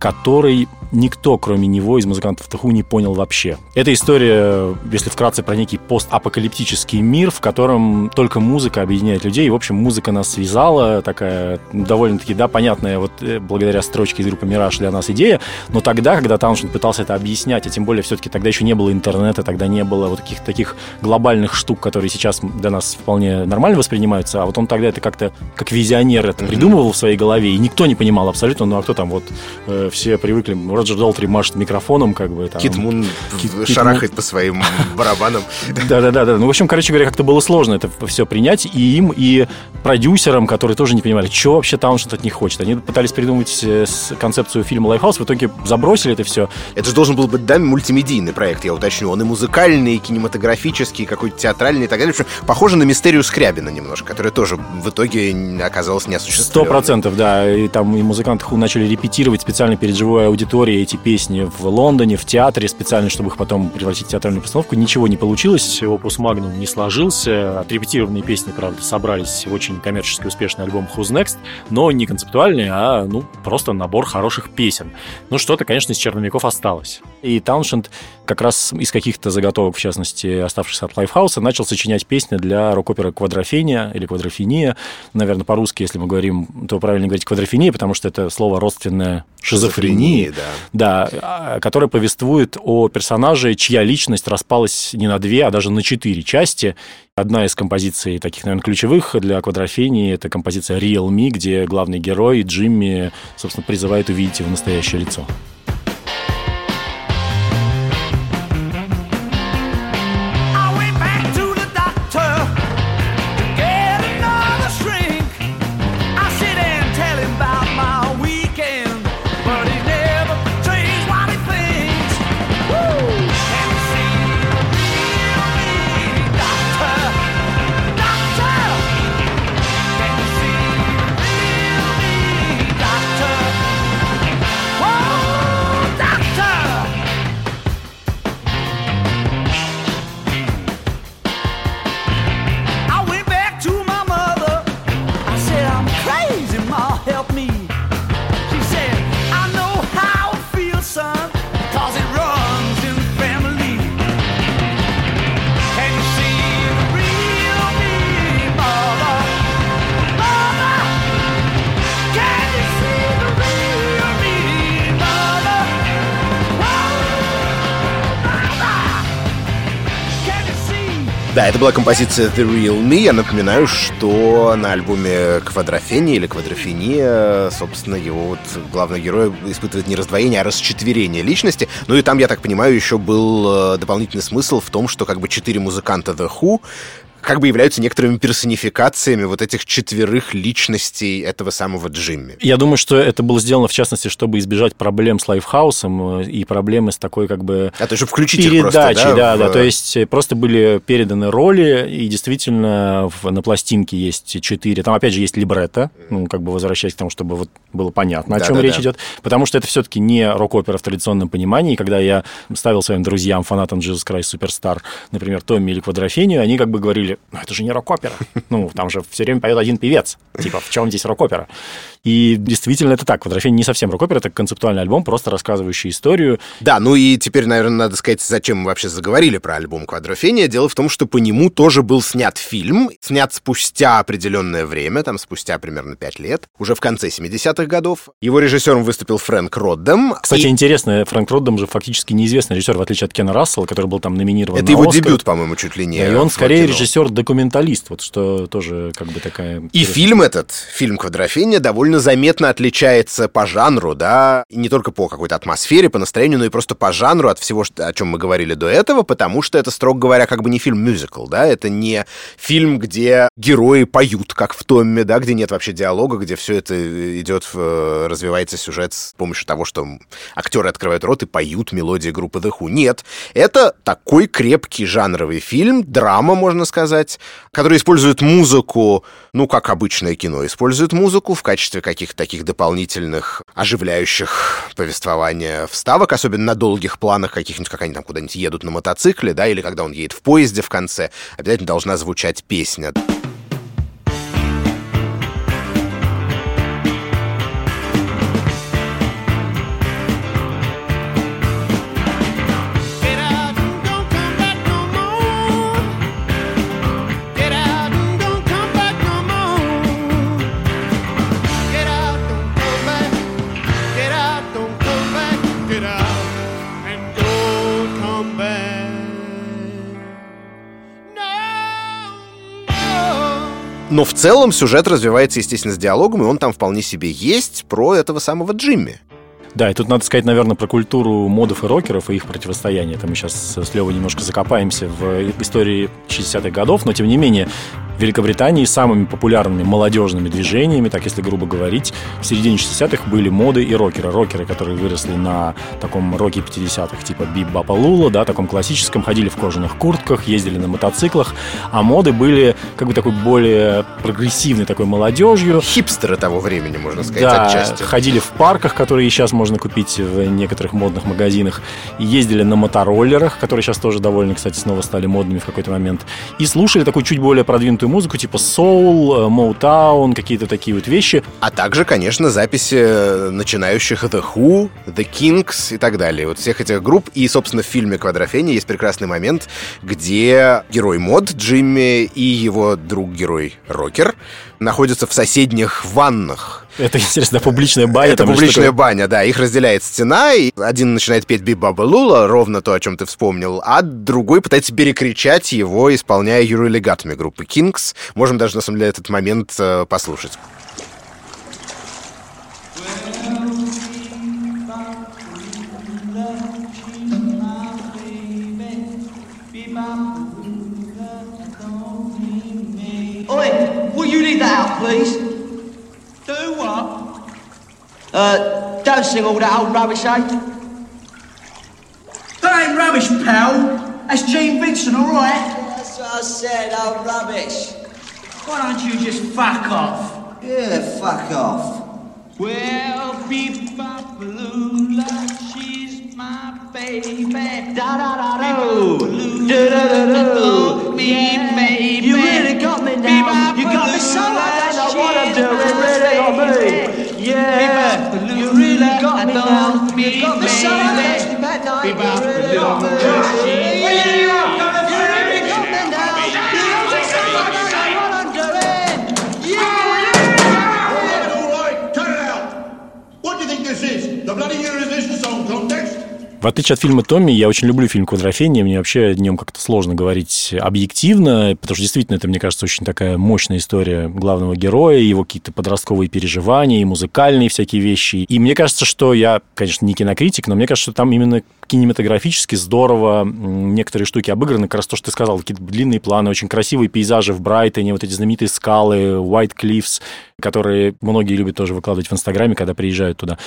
который никто, кроме него, из музыкантов The Who не понял вообще. Это история, если вкратце, про некий постапокалиптический мир, в котором только музыка объединяет людей. И, в общем, музыка нас связала, такая довольно-таки, да, понятная, вот э, благодаря строчке из группы «Мираж» для нас идея. Но тогда, когда Тауншенд пытался это объяснять, а тем более все-таки тогда еще не было интернета, тогда не было вот таких таких глобальных штук, которые сейчас для нас вполне нормально воспринимаются, а вот он тогда это как-то как визионер это придумывал в своей голове, и никто не понимал абсолютно, ну а кто там вот э, все привыкли, Роджер Долтри машет микрофоном, как бы. Там, Кит Мун Кит, шарахает Кит по своим барабанам. Да-да-да. Ну, в общем, короче говоря, как-то было сложно это все принять и им, и продюсерам, которые тоже не понимали, что вообще Тауншенд от них хочет. Они пытались придумать э, концепцию фильма «Lifehouse», в итоге забросили это все. Это же должен был быть, да, мультимедийный проект, я уточню. Он и музыкальный, и кинематографический, и какой-то театральный и так далее. Похоже на «Мистерию Скрябина» немножко, которая тоже в итоге оказалась неосуществленной. Сто процентов, да. И там и музыканты начали репетировать специально перед живой аудиторией эти песни в Лондоне, в театре специально, чтобы их потом превратить в театральную постановку. Ничего не получилось, opus magnum не сложился. Отрепетированные песни, правда, собрались в очень коммерчески успешный альбом Who's Next, но не концептуальный, а ну просто набор хороших песен. Ну что-то, конечно, из черновиков осталось. И Тауншенд как раз из каких-то заготовок, в частности, оставшихся от Лайфхауса, начал сочинять песни для рок-оперы «Квадрофения» или «Квадрофения». Наверное, по-русски, если мы говорим, то правильно говорить «квадрофения», потому что это слово родственное шизофрении. да. Да, а, которая повествует о персонаже, чья личность распалась не на две, а даже на четыре части. Одна из композиций таких, наверное, ключевых для квадрофении – это композиция «Real Me», где главный герой Джимми, собственно, призывает увидеть его настоящее лицо. Да, это была композиция The Real Me. Я напоминаю, что на альбоме Квадрофения или Квадрофения, собственно, его вот главный герой испытывает не раздвоение, а расчетверение личности. Ну и там, я так понимаю, еще был э, дополнительный смысл в том, что как бы четыре музыканта The Who как бы являются некоторыми персонификациями вот этих четверых личностей этого самого Джимми. Я думаю, что это было сделано, в частности, чтобы избежать проблем с лайфхаусом э, и проблемы с такой как бы... А, то есть, включить передачей, просто, да? да, в... да, то есть э, просто были переданы роли, и действительно в, на пластинке есть четыре, там опять же есть либретто, ну, как бы возвращаясь к тому, чтобы вот было понятно, о Да, чем да, речь да. идет, потому что это все-таки не рок-опера в традиционном понимании, когда я ставил своим друзьям, фанатам Jesus Christ Superstar, например, Томми или Квадрофению, они как бы говорили, ну, это же не рок-опера, ну, там же все время поет один певец, типа, в чем здесь рок-опера? И действительно это так, Квадрофения не совсем рок-опера, это концептуальный альбом, просто рассказывающий историю, Да, ну и теперь, наверное, надо сказать, зачем мы вообще заговорили про альбом «Квадрофения». Дело в том, что по нему тоже был снят фильм, снят спустя определенное время, там спустя примерно пять лет, уже в конце 70-х годов. Его режиссером выступил Фрэнк Роддем. Кстати, И интересно, Фрэнк Роддем же фактически неизвестный режиссер, в отличие от Кена Рассела, который был там номинирован это на его «Оскар». дебют, по-моему, чуть ли не. Да, и он скорее режиссер-документалист, вот что тоже как бы такая... И фильм этот, фильм «Квадрофения», довольно заметно отличается по жанру, да, и не только по какой-то атмосфере, по настроению, но и просто по жанру от всего, о чем мы говорили до этого, потому что это, строго говоря, как бы не фильм-мюзикл, да, это не фильм, где герои поют, как в Томме, да, где нет вообще диалога, где все это идет, в- развивается сюжет с помощью того, что актеры открывают рот и поют мелодии группы The Who. Нет, это такой крепкий жанровый фильм, драма, можно сказать, который использует музыку, ну, как обычное кино, использует музыку в качестве каких-то таких дополнительных, оживляющих повествования вставок, особенно на долгих планах каких-нибудь, как они там куда-нибудь едут на мотоцикле, да, или когда он едет в поезде в конце, обязательно должна звучать песня. Но в целом сюжет развивается, естественно, с диалогом, и он там вполне себе есть про этого самого Джимми. Да, и тут надо сказать, наверное, про культуру модов и рокеров и их противостояние. Это мы сейчас с Левой немножко закопаемся в истории 60-х годов, но тем не менее в Великобритании самыми популярными молодежными движениями, так если грубо говорить, в середине 60-х были моды и рокеры. Рокеры, которые выросли на таком роке 50-х, типа Бибапа Лула, да, таком классическом, ходили в кожаных куртках, ездили на мотоциклах, а моды были как бы такой более прогрессивной такой молодежью, Хипстеры того времени, можно сказать, да, отчасти. ходили в парках, которые сейчас можно купить в некоторых модных магазинах, и ездили на мотороллерах, которые сейчас тоже довольно, кстати, снова стали модными в какой-то момент, и слушали такую чуть более продвинутую музыку, типа соул, моутаун, какие-то такие вот вещи. А также, конечно, записи э, начинающих The Who, The Kings и так далее. Вот всех этих групп. И, собственно, в фильме «Квадрофения» есть прекрасный момент, где герой мод Джимми и его друг-герой Рокер находятся в соседних ваннах. Это, интересно, публичная баня. Это публичная баня, да. Их разделяет стена, и один начинает петь Бибаба Лула, ровно то, о чем ты вспомнил, а другой пытается перекричать его, исполняя Юрий Легатами группы Kings. Можем даже, на самом деле, этот момент э, послушать. Oi, will you leave that out, please? Do what? Uh, don't sing all that old rubbish, eh? That ain't rubbish, pal. That's Gene Vincent, all right? That's what I said, old rubbish. Why don't you just fuck off? Yeah, fuck off. Well, Bebopalula, she's my baby. Da da da do. Da da da do. Me, baby. Me. Yeah, you really got me. Now. Me. You really got me. Now. You got me. What What do you think this is? The bloody Eurovision song contest? В отличие от фильма «Томми», я очень люблю фильм «Квадрофения». Мне вообще о нем как-то сложно говорить объективно, потому что действительно это, мне кажется, очень такая мощная история главного героя, его какие-то подростковые переживания, и музыкальные всякие вещи. И мне кажется, что я, конечно, не кинокритик, но мне кажется, что там именно кинематографически здорово некоторые штуки обыграны. Как раз то, что ты сказал, какие-то длинные планы, очень красивые пейзажи в Брайтоне, вот эти знаменитые скалы, White Cliffs, которые многие любят тоже выкладывать в Инстаграме, когда приезжают туда.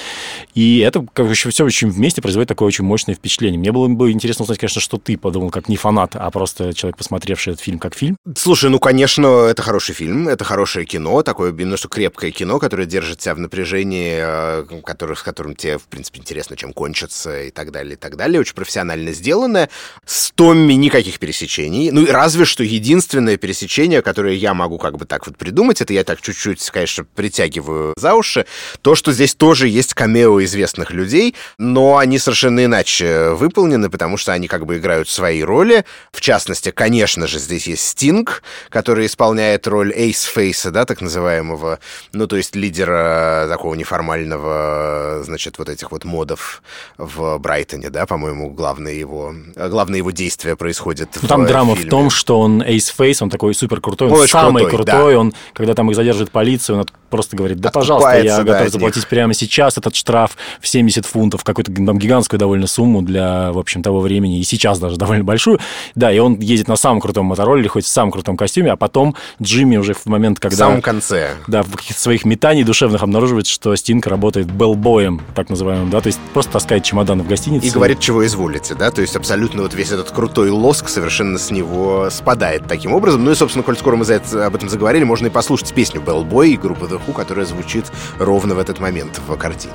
И это еще все очень вместе производит такое очень мощное впечатление. Мне было бы интересно узнать, конечно, что ты подумал, как не фанат, а просто человек, посмотревший этот фильм как фильм. Слушай, ну, конечно, это хороший фильм, это хорошее кино, такое немножко крепкое кино, которое держит тебя в напряжении, э, который, с которым тебе, в принципе, интересно, чем кончится и так далее, и так далее. Очень профессионально сделанное. С Томми никаких пересечений. Ну, разве что единственное пересечение, которое я могу как бы так вот придумать, это я так чуть-чуть, конечно, притягиваю за уши, то, что здесь тоже есть камео известных людей, но они совершенно иначе выполнены, потому что они как бы играют свои роли. В частности, конечно же, здесь есть Стинг, который исполняет роль Эйс Фейса, да, так называемого, ну, то есть лидера такого неформального, значит, вот этих вот модов в Брайтоне, да, по-моему, главное его, главное его действие происходит ну, Там в драма фильме. в том, что он Эйс Фейс, он такой супер крутой, он, очень самый крутой, крутой, да. он, когда там их задержит полиция, он просто говорит, да, Откупается, пожалуйста, я да, готов от заплатить них. прямо сейчас этот штраф в 70 фунтов, какую-то там гигантскую довольно сумму для, в общем, того времени, и сейчас даже довольно большую. Да, и он ездит на самом крутом мотороллере, хоть в самом крутом костюме, а потом Джимми уже в момент, В когда... самом конце. Да, в каких-то своих метаний душевных обнаруживает, что Стинг работает белбоем, так называемым, да, то есть просто таскает чемодан в гостинице. И говорит, чего изволите, да, то есть абсолютно вот весь этот крутой лоск совершенно с него спадает таким образом. Ну и, собственно, коль скоро мы за это- об этом заговорили, можно и послушать песню Bellboy группы The Who, которая звучит ровно в этот момент в картине.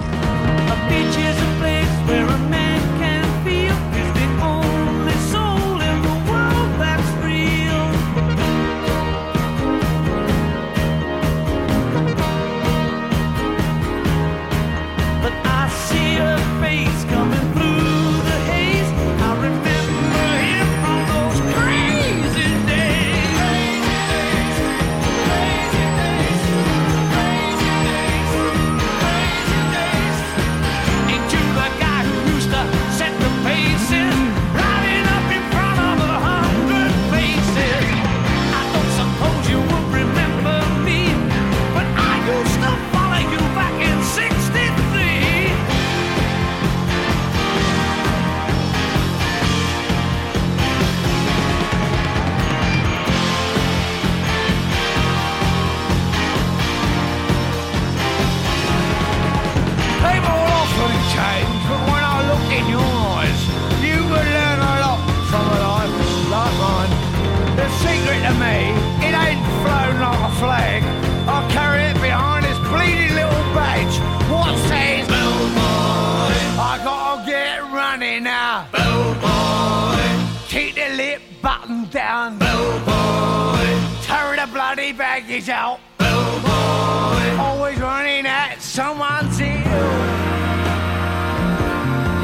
Someone's ear.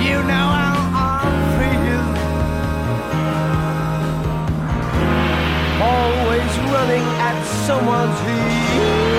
You know how I feel. Always running at someone's heel.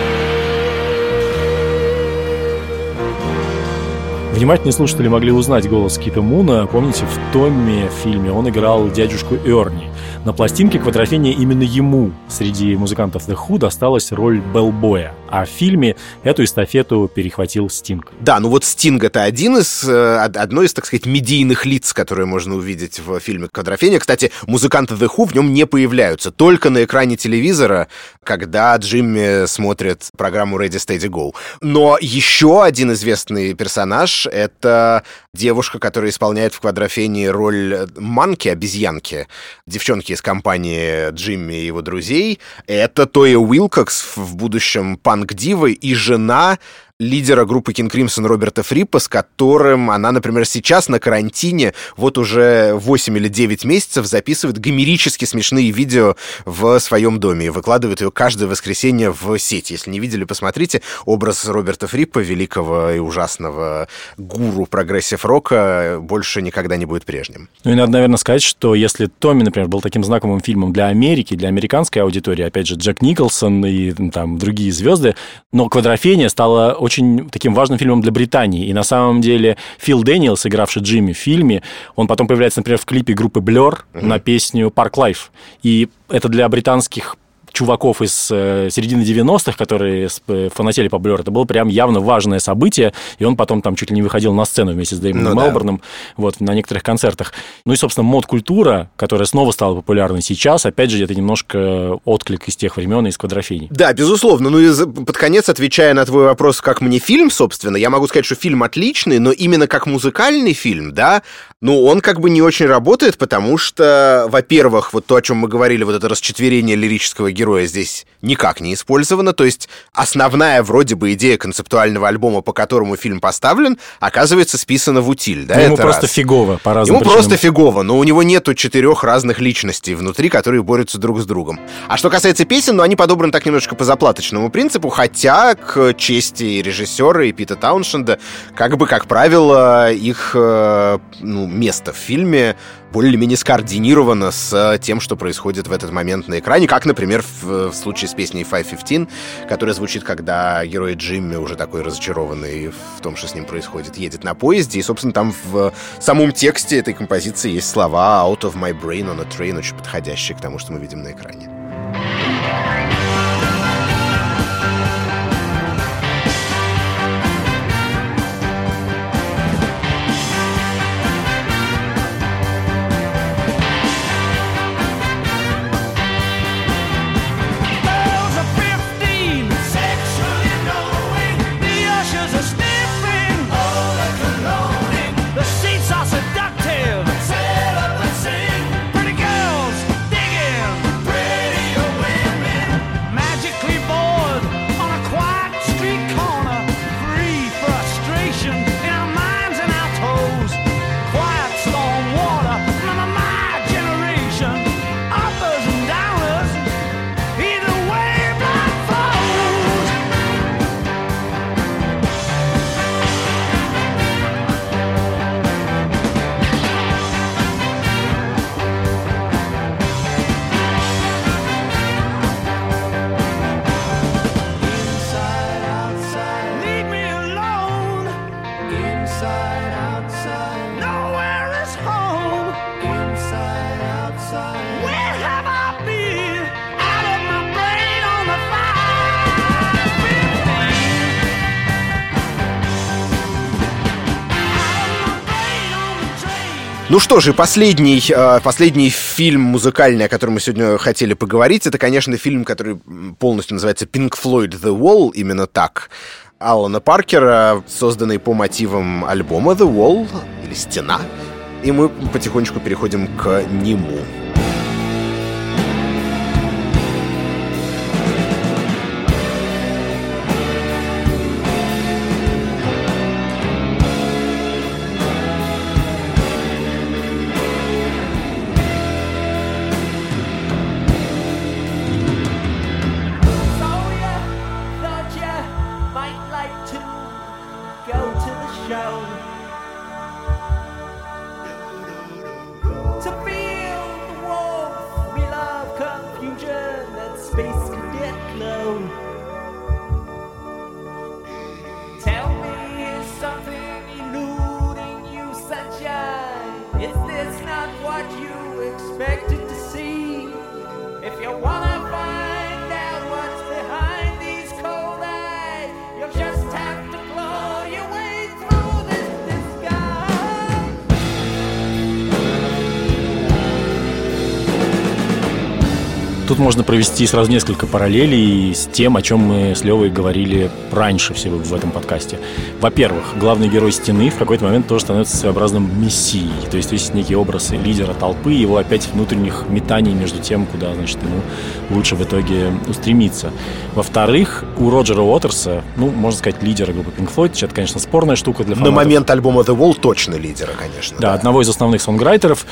Внимательные слушатели могли узнать голос Кита Муна. Помните, в Томме в фильме он играл дядюшку Эрни. На пластинке квадрофения именно ему среди музыкантов The Who досталась роль Белбоя. А в фильме эту эстафету перехватил Стинг. Да, ну вот Стинг это один из, э, од- одно из, так сказать, медийных лиц, которые можно увидеть в фильме «Квадрофения». Кстати, музыканты The Who в нем не появляются, только на экране телевизора, когда Джимми смотрит программу Ready, Steady, Go. Но еще один известный персонаж — это девушка, которая исполняет в «Квадрофении» роль манки, обезьянки, девчонки из компании Джимми и его друзей. Это Тоя Уилкокс, в будущем панк-дивы, и жена лидера группы King Crimson Роберта Фриппа, с которым она, например, сейчас на карантине вот уже 8 или 9 месяцев записывает гомерически смешные видео в своем доме и выкладывает ее каждое воскресенье в сеть. Если не видели, посмотрите. Образ Роберта Фриппа, великого и ужасного гуру прогрессив-рока, больше никогда не будет прежним. Ну и надо, наверное, сказать, что если Томми, например, был таким знаковым фильмом для Америки, для американской аудитории, опять же, Джек Николсон и там другие звезды, но «Квадрофения» стала очень таким важным фильмом для Британии. И на самом деле Фил Дэниелс, игравший Джимми в фильме, он потом появляется, например, в клипе группы Blur mm-hmm. на песню Parklife. И это для британских чуваков из э, середины 90-х, которые э, фанатели по Blur, это было прям явно важное событие, и он потом там чуть ли не выходил на сцену вместе с Дэймоном ну, Албарном да. вот, на некоторых концертах. Ну и, собственно, мод-культура, которая снова стала популярной сейчас, опять же, это немножко отклик из тех времен, из квадрофений. Да, безусловно. Ну и под конец, отвечая на твой вопрос, как мне фильм, собственно, я могу сказать, что фильм отличный, но именно как музыкальный фильм, да, ну, он как бы не очень работает, потому что, во-первых, вот то, о чем мы говорили, вот это расчетверение лирического героя здесь никак не использовано. То есть основная вроде бы идея концептуального альбома, по которому фильм поставлен, оказывается списана в утиль. Да, Ему просто раз. фигово по разным Ему причинам. просто фигово, но у него нету четырех разных личностей внутри, которые борются друг с другом. А что касается песен, ну, они подобраны так немножко по заплаточному принципу, хотя к чести режиссера и Пита Тауншенда, как бы, как правило, их, э, ну, место в фильме более-менее скоординировано с тем, что происходит в этот момент на экране, как, например, в, в случае с песней 515, которая звучит, когда герой Джимми, уже такой разочарованный в том, что с ним происходит, едет на поезде, и, собственно, там в самом тексте этой композиции есть слова «out of my brain on a train», очень подходящие к тому, что мы видим на экране. Ну что же, последний, э, последний фильм музыкальный, о котором мы сегодня хотели поговорить, это, конечно, фильм, который полностью называется Pink Floyd The Wall, именно так. Алана Паркера, созданный по мотивам альбома The Wall, или Стена. И мы потихонечку переходим к нему. Можно провести сразу несколько параллелей с тем, о чем мы с Левой говорили раньше всего в этом подкасте. Во-первых, главный герой стены в какой-то момент тоже становится своеобразным мессией. То есть есть некий образ лидера толпы, его опять внутренних метаний между тем, куда, значит, ему лучше в итоге устремиться. Во-вторых, у Роджера Уотерса, ну, можно сказать, лидера группы Pink Floyd, это, конечно, спорная штука для фанатов. На момент альбома The Wall точно лидера, конечно. Да, да. одного из основных сонграйтеров.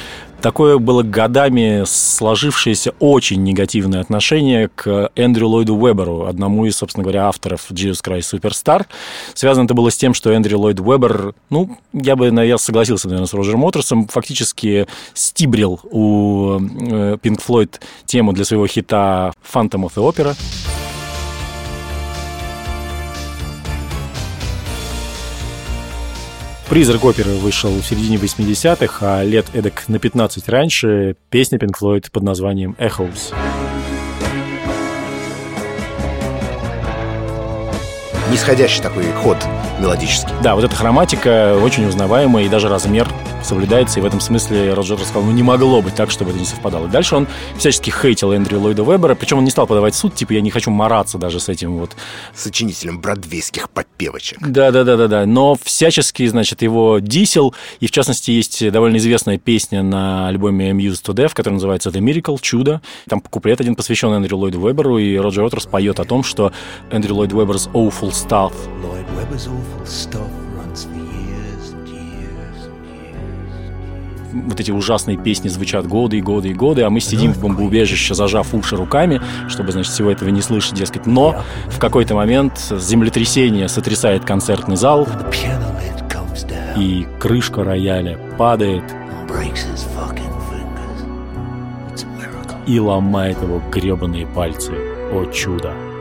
Такое было годами сложившееся очень негативное отношение к Эндрю Ллойду Уэберу, одному из, собственно говоря, авторов Jesus Christ Superstar. Связано это было с тем, что Эндрю Ллойд Уэбер, ну, я бы я согласился, наверное, с Роджером Моторсом, фактически стибрил у э, Pink Floyd тему для своего хита Phantom of the Opera. «Призрак оперы» вышел в середине 80-х, а лет эдак на 15 раньше песня Pink Floyd под названием «Echoes». Нисходящий такой ход мелодический. Да, вот эта хроматика очень узнаваемая, и даже размер соблюдается, и в этом смысле Роджер сказал, ну не могло быть так, чтобы это не совпадало. Дальше он всячески хейтил Эндрю Ллойда Вебера, причем он не стал подавать в суд, типа я не хочу мараться даже с этим вот. Сочинителем бродвейских подпевочек. Да-да-да-да-да, но всячески, значит, его дисел, и в частности есть довольно известная песня на альбоме Amused to Death, которая называется The Miracle, Чудо. Там куплет один посвящен Эндрю Ллойду Веберу, и Роджер Уотерс поет о том, что Эндрю Ллойд Вебер's awful stuff Lloyd Webber's awful stuff runs for years and years and years. вот эти ужасные песни звучат годы и годы и годы, а мы сидим в бомбоубежище, зажав уши руками, чтобы, значит, всего этого не слышать, дескать. Но в какой-то момент землетрясение сотрясает концертный зал, и крышка рояля падает и ломает его гребаные пальцы. О чудо!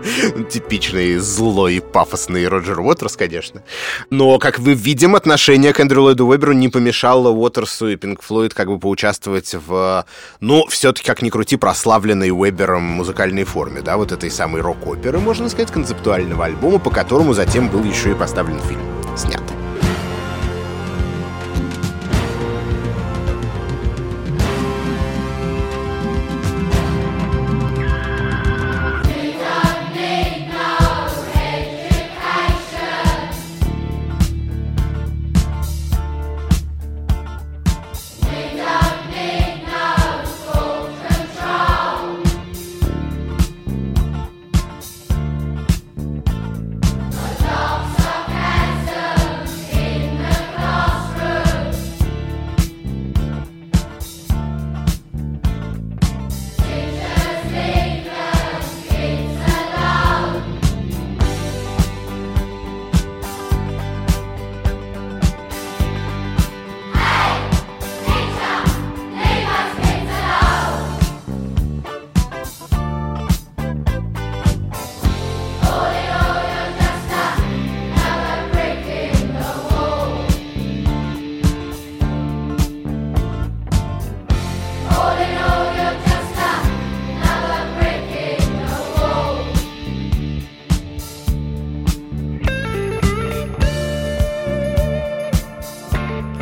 Типичный злой и пафосный Роджер Уотерс, конечно. Но, как мы видим, отношение к Эндрю Ллойду Веберу не помешало Уотерсу и Пинк Флойд как бы поучаствовать в, ну, все-таки, как ни крути, прославленной Уэбером музыкальной форме, да, вот этой самой рок-оперы, можно сказать, концептуального альбома, по которому затем был еще и поставлен фильм, снят.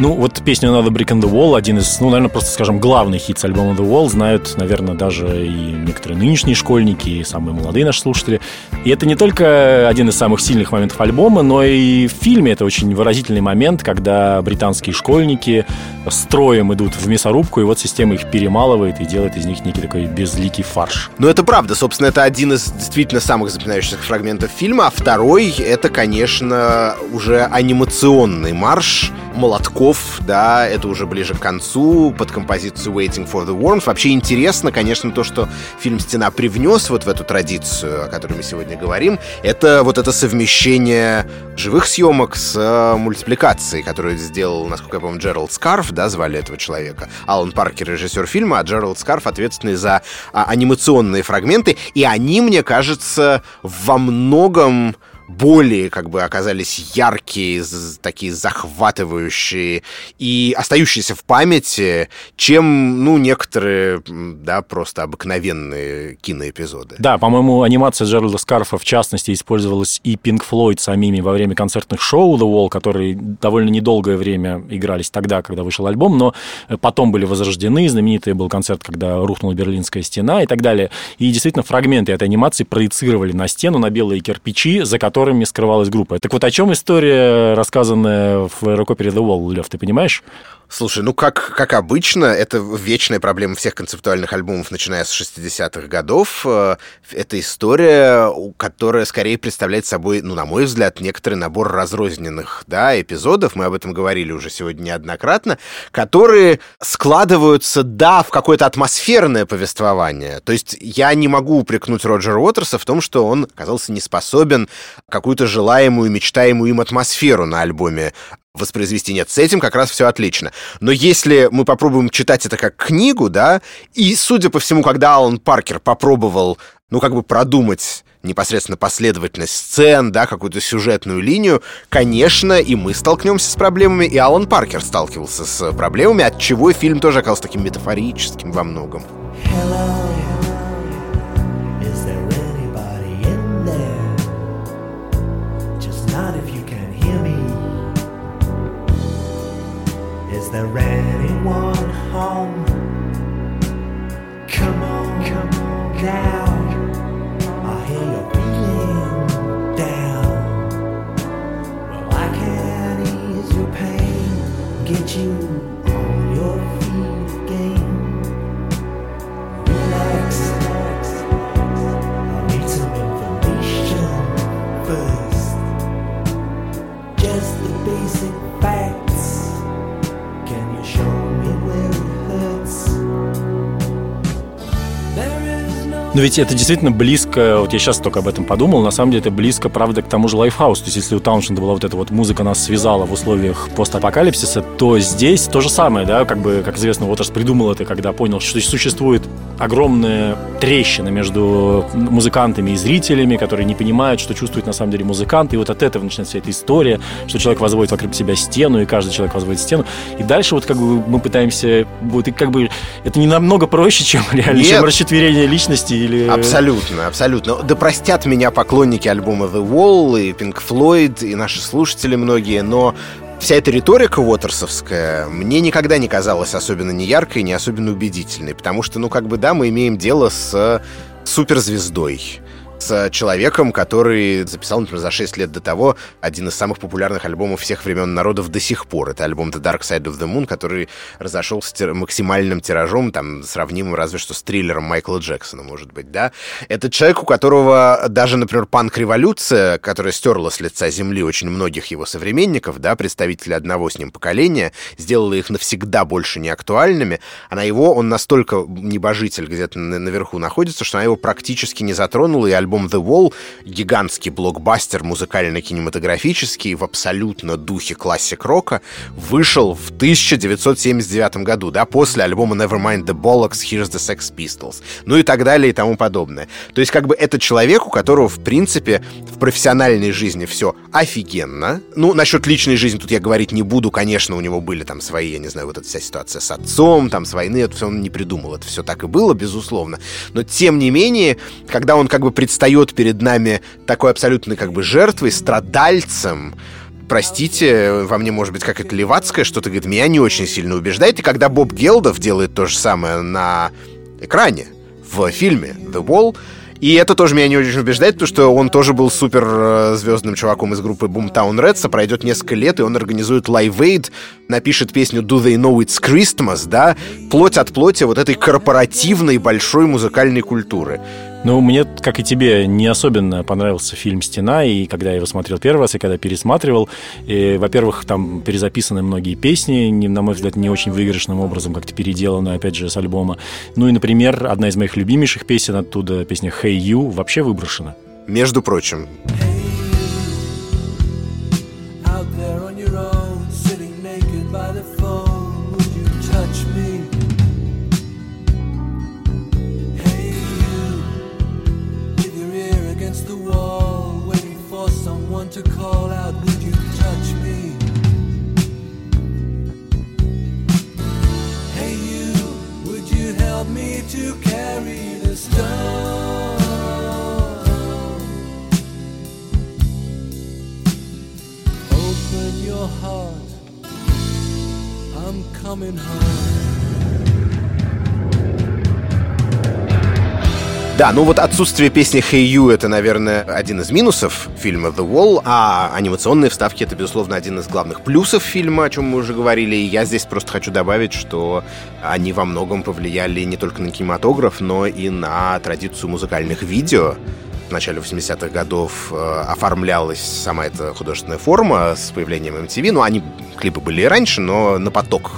Ну, вот песню «Another Brick in the Wall» один из, ну, наверное, просто, скажем, главный хит с альбома «The Wall» знают, наверное, даже и некоторые нынешние школьники, и самые молодые наши слушатели. И это не только один из самых сильных моментов альбома, но и в фильме это очень выразительный момент, когда британские школьники строем идут в мясорубку, и вот система их перемалывает и делает из них некий такой безликий фарш. Ну, это правда. Собственно, это один из действительно самых запоминающихся фрагментов фильма. А второй — это, конечно, уже анимационный марш молотков, да, это уже ближе к концу, под композицию Waiting for the Worms. Вообще интересно, конечно, то, что фильм «Стена» привнес вот в эту традицию, о которой мы сегодня говорим, это вот это совмещение живых съемок с э, мультипликацией, которую сделал, насколько я помню, Джеральд Скарф, да, звали этого человека. Алан Паркер, режиссер фильма, а Джеральд Скарф ответственный за а, анимационные фрагменты. И они, мне кажется, во многом более как бы оказались яркие, такие захватывающие и остающиеся в памяти, чем, ну, некоторые, да, просто обыкновенные киноэпизоды. Да, по-моему, анимация Джеральда Скарфа, в частности, использовалась и Pink Floyd самими во время концертных шоу The Wall, которые довольно недолгое время игрались тогда, когда вышел альбом, но потом были возрождены. Знаменитый был концерт, когда рухнула Берлинская стена и так далее. И действительно, фрагменты этой анимации проецировали на стену, на белые кирпичи, за которыми скрывалась группа. Так вот, о чем история, рассказанная в рок-опере The Wall, Лев, ты понимаешь? Слушай, ну как, как обычно, это вечная проблема всех концептуальных альбомов, начиная с 60-х годов. Э, Это история, которая скорее представляет собой, ну, на мой взгляд, некоторый набор разрозненных да, эпизодов, мы об этом говорили уже сегодня неоднократно, которые складываются, да, в какое-то атмосферное повествование. То есть я не могу упрекнуть Роджера Уотерса в том, что он оказался не способен какую-то желаемую, мечтаемую им атмосферу на альбоме воспроизвести. Нет, с этим как раз все отлично. Но если мы попробуем читать это как книгу, да, и, судя по всему, когда Алан Паркер попробовал, ну, как бы продумать непосредственно последовательность сцен, да, какую-то сюжетную линию, конечно, и мы столкнемся с проблемами, и Алан Паркер сталкивался с проблемами, от чего фильм тоже оказался таким метафорическим во многом. Hello, around. Но ведь это действительно близко, вот я сейчас только об этом подумал, на самом деле это близко, правда, к тому же Lifehouse. То есть если у Тауншенда была вот эта вот музыка нас связала в условиях постапокалипсиса, то здесь то же самое, да, как бы, как известно, Уотерс придумал это, когда понял, что существует огромная трещина между музыкантами и зрителями, которые не понимают, что чувствует на самом деле музыкант, и вот от этого начинается вся эта история, что человек возводит вокруг себя стену, и каждый человек возводит стену, и дальше вот как бы мы пытаемся, вот и как бы это не намного проще, чем реально, Нет. чем расчетверение личности или... Абсолютно, абсолютно. Да простят меня поклонники альбома The Wall и Pink Floyd, и наши слушатели многие, но вся эта риторика Уотерсовская мне никогда не казалась особенно не яркой, не особенно убедительной, потому что, ну, как бы, да, мы имеем дело с суперзвездой, с человеком, который записал, например, за 6 лет до того один из самых популярных альбомов всех времен народов до сих пор. Это альбом The Dark Side of the Moon, который разошелся тир- максимальным тиражом, там, сравнимым разве что с триллером Майкла Джексона, может быть, да? Это человек, у которого даже, например, панк-революция, которая стерла с лица земли очень многих его современников, да, представителей одного с ним поколения, сделала их навсегда больше неактуальными, а на его он настолько небожитель где-то на- наверху находится, что она его практически не затронула, и альбом The Wall, гигантский блокбастер музыкально-кинематографический в абсолютно духе классик-рока, вышел в 1979 году, да, после альбома Nevermind the Bollocks, Here's the Sex Pistols, ну и так далее и тому подобное. То есть как бы это человек, у которого, в принципе, в профессиональной жизни все офигенно. Ну, насчет личной жизни тут я говорить не буду, конечно, у него были там свои, я не знаю, вот эта вся ситуация с отцом, там, с войны, это все он не придумал, это все так и было, безусловно. Но, тем не менее, когда он как бы предстает перед нами такой абсолютно как бы жертвой, страдальцем, простите, во мне может быть какая-то левацкая, что-то, говорит, меня не очень сильно убеждает. И когда Боб Гелдов делает то же самое на экране, в фильме The Wall, и это тоже меня не очень убеждает, потому что он тоже был супер э, звездным чуваком из группы Boomtown Reds, а пройдет несколько лет, и он организует Live Aid, напишет песню Do They Know It's Christmas, да, плоть от плоти вот этой корпоративной большой музыкальной культуры. Ну, мне, как и тебе, не особенно понравился фильм «Стена», и когда я его смотрел первый раз, и когда пересматривал, во-первых, там перезаписаны многие песни, на мой взгляд, не очень выигрышным образом как-то переделаны, опять же, с альбома. Ну и, например, одна из моих любимейших песен оттуда, песня «Hey You», вообще выброшена. Между прочим, out Да, ну вот отсутствие песни «Hey You» — это, наверное, один из минусов фильма «The Wall», а анимационные вставки — это, безусловно, один из главных плюсов фильма, о чем мы уже говорили, и я здесь просто хочу добавить, что они во многом повлияли не только на кинематограф, но и на традицию музыкальных видео. В начале 80-х годов э, оформлялась сама эта художественная форма с появлением MTV, ну, они, клипы были и раньше, но на поток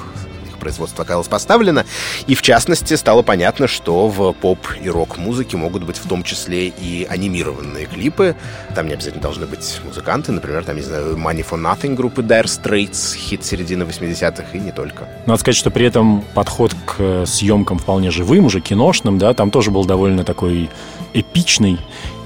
производство оказалось поставлено. И, в частности, стало понятно, что в поп и рок-музыке могут быть в том числе и анимированные клипы. Там не обязательно должны быть музыканты. Например, там, не знаю, Money for Nothing группы Dire Straits, хит середины 80-х, и не только. Надо сказать, что при этом подход к э, съемкам вполне живым, уже киношным, да, там тоже был довольно такой эпичный.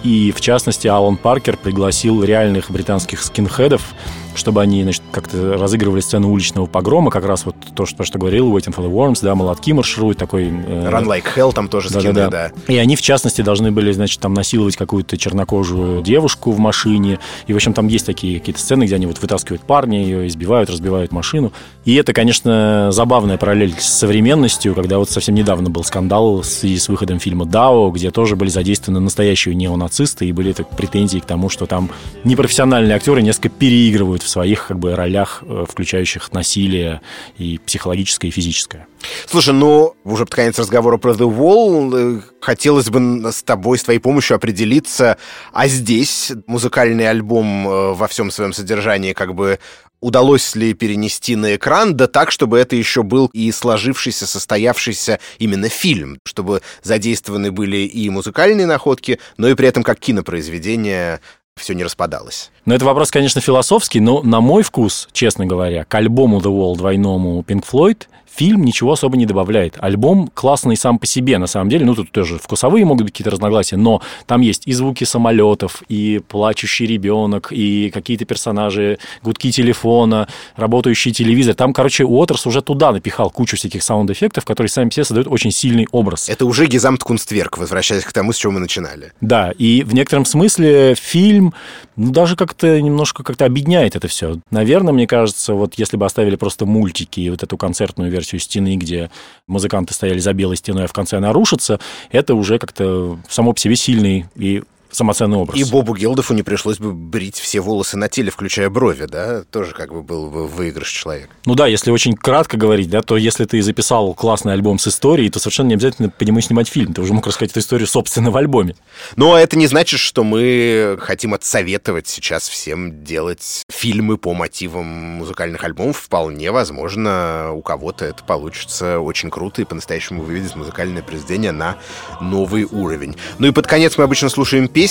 И, в частности, Алан Паркер пригласил реальных британских скинхедов, чтобы они значит, как-то разыгрывали сцену уличного погрома, как раз вот то, что, что говорил Waiting for the Worms, да, молотки маршируют, такой... э, Run Like Hell там тоже скины, да. Да-да-да. И они, в частности, должны были, значит, там насиловать какую-то чернокожую девушку в машине. И, в общем, там есть такие какие-то сцены, где они вот вытаскивают парня, ее избивают, разбивают машину. И это, конечно, забавная параллель с современностью, когда вот совсем недавно был скандал в связи с выходом фильма «Дао», где тоже были задействованы настоящие неонацисты, и были так, претензии к тому, что там непрофессиональные актеры несколько переигрывают в своих как бы ролях, э, включающих насилие и психологическое, и физическое. Слушай, ну, уже под конец разговора про The Wall, э, хотелось бы с тобой, с твоей помощью определиться, а здесь музыкальный альбом э, во всем своем содержании как бы удалось ли перенести на экран, да так, чтобы это еще был и сложившийся, состоявшийся именно фильм, чтобы задействованы были и музыкальные находки, но и при этом как кинопроизведение все не распадалось. Ну, это вопрос, конечно, философский, но на мой вкус, честно говоря, к альбому The Wall двойному Pink Floyd фильм ничего особо не добавляет. Альбом классный сам по себе, на самом деле. Ну, тут тоже вкусовые могут быть какие-то разногласия, но там есть и звуки самолетов, и плачущий ребенок, и какие-то персонажи, гудки телефона, работающий телевизор. Там, короче, Уотерс уже туда напихал кучу всяких саунд-эффектов, которые сами все создают очень сильный образ. Это уже Гизамт-Кунстверк, возвращаясь к тому, с чего мы начинали. Да, и в некотором смысле фильм ну, даже как-то немножко как-то объединяет это все. Наверное, мне кажется, вот если бы оставили просто мультики и вот эту концертную версию стены, где музыканты стояли за белой стеной, а в конце она рушится, это уже как-то само по себе сильный и самоценный образ. И Бобу Гелдофу не пришлось бы брить все волосы на теле, включая брови, да? Тоже как бы был бы выигрыш человек. Ну да, если очень кратко говорить, да, то если ты записал классный альбом с историей, то совершенно не обязательно по нему снимать фильм. Ты уже мог рассказать эту историю, собственно, в альбоме. Но это не значит, что мы хотим отсоветовать сейчас всем делать фильмы по мотивам музыкальных альбомов. Вполне возможно, у кого-то это получится очень круто и по-настоящему выведет музыкальное произведение на новый уровень. Ну и под конец мы обычно слушаем песню.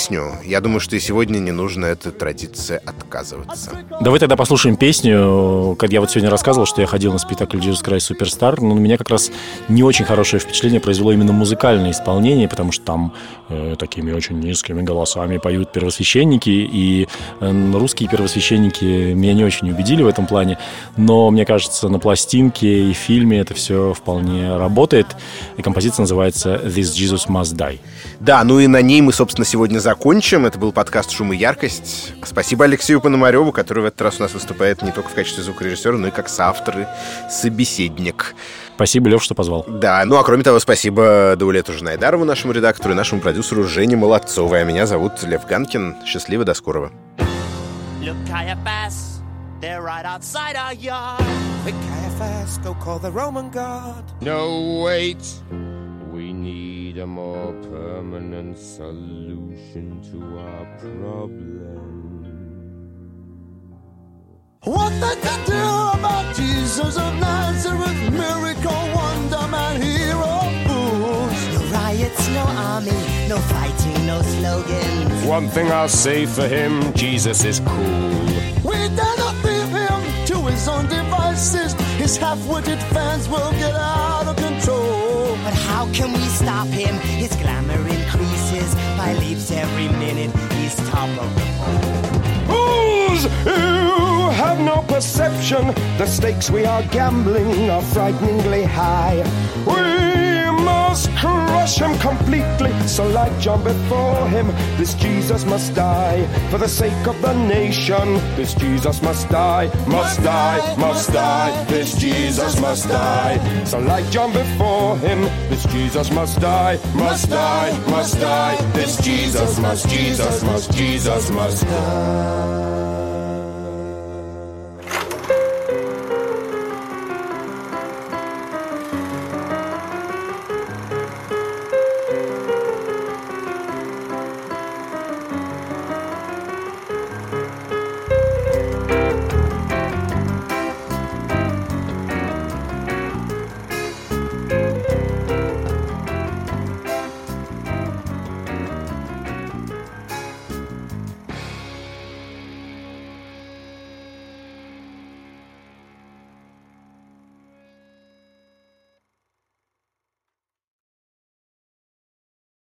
Я думаю, что и сегодня не нужно этой традиции отказываться. Давай тогда послушаем песню. Как я вот сегодня рассказывал, что я ходил на спектакль Jesus Christ Superstar, но на меня как раз не очень хорошее впечатление произвело именно музыкальное исполнение, потому что там э, такими очень низкими голосами поют первосвященники, и э, русские первосвященники меня не очень убедили в этом плане, но мне кажется, на пластинке и фильме это все вполне работает, и композиция называется «This Jesus Must Die». Да, ну и на ней мы, собственно, сегодня закончим. Это был подкаст «Шум и яркость». Спасибо Алексею Пономареву, который в этот раз у нас выступает не только в качестве звукорежиссера, но и как соавтор и собеседник. Спасибо, Лев, что позвал. Да, ну а кроме того, спасибо Даулету Жнайдарову, нашему редактору, и нашему продюсеру Жене Молодцовой. А меня зовут Лев Ганкин. Счастливо, до скорого. Look, Caiaphas, they're right outside our yard. Quick, Caiaphas, go call the Roman guard. No, wait. We need a more permanent solution to our problem. What they can do about Jesus of Nazareth, miracle, wonder man, hero, fools. No riots, no army, no fighting, no slogans. One thing I'll say for him Jesus is cool. We dare not leave him to his own devices. His half-witted fans will get out of control. But how can we stop him? His glamour increases by leaps every minute. He's top of the. Fools! You have no perception. The stakes we are gambling are frighteningly high. We crush him completely. So, like John before him, this Jesus must die. For the sake of the nation, this Jesus must die, must die, must die. This Jesus must die. So, like John before him, this Jesus must die, must die, must die. This Jesus must, Jesus must, Jesus must die.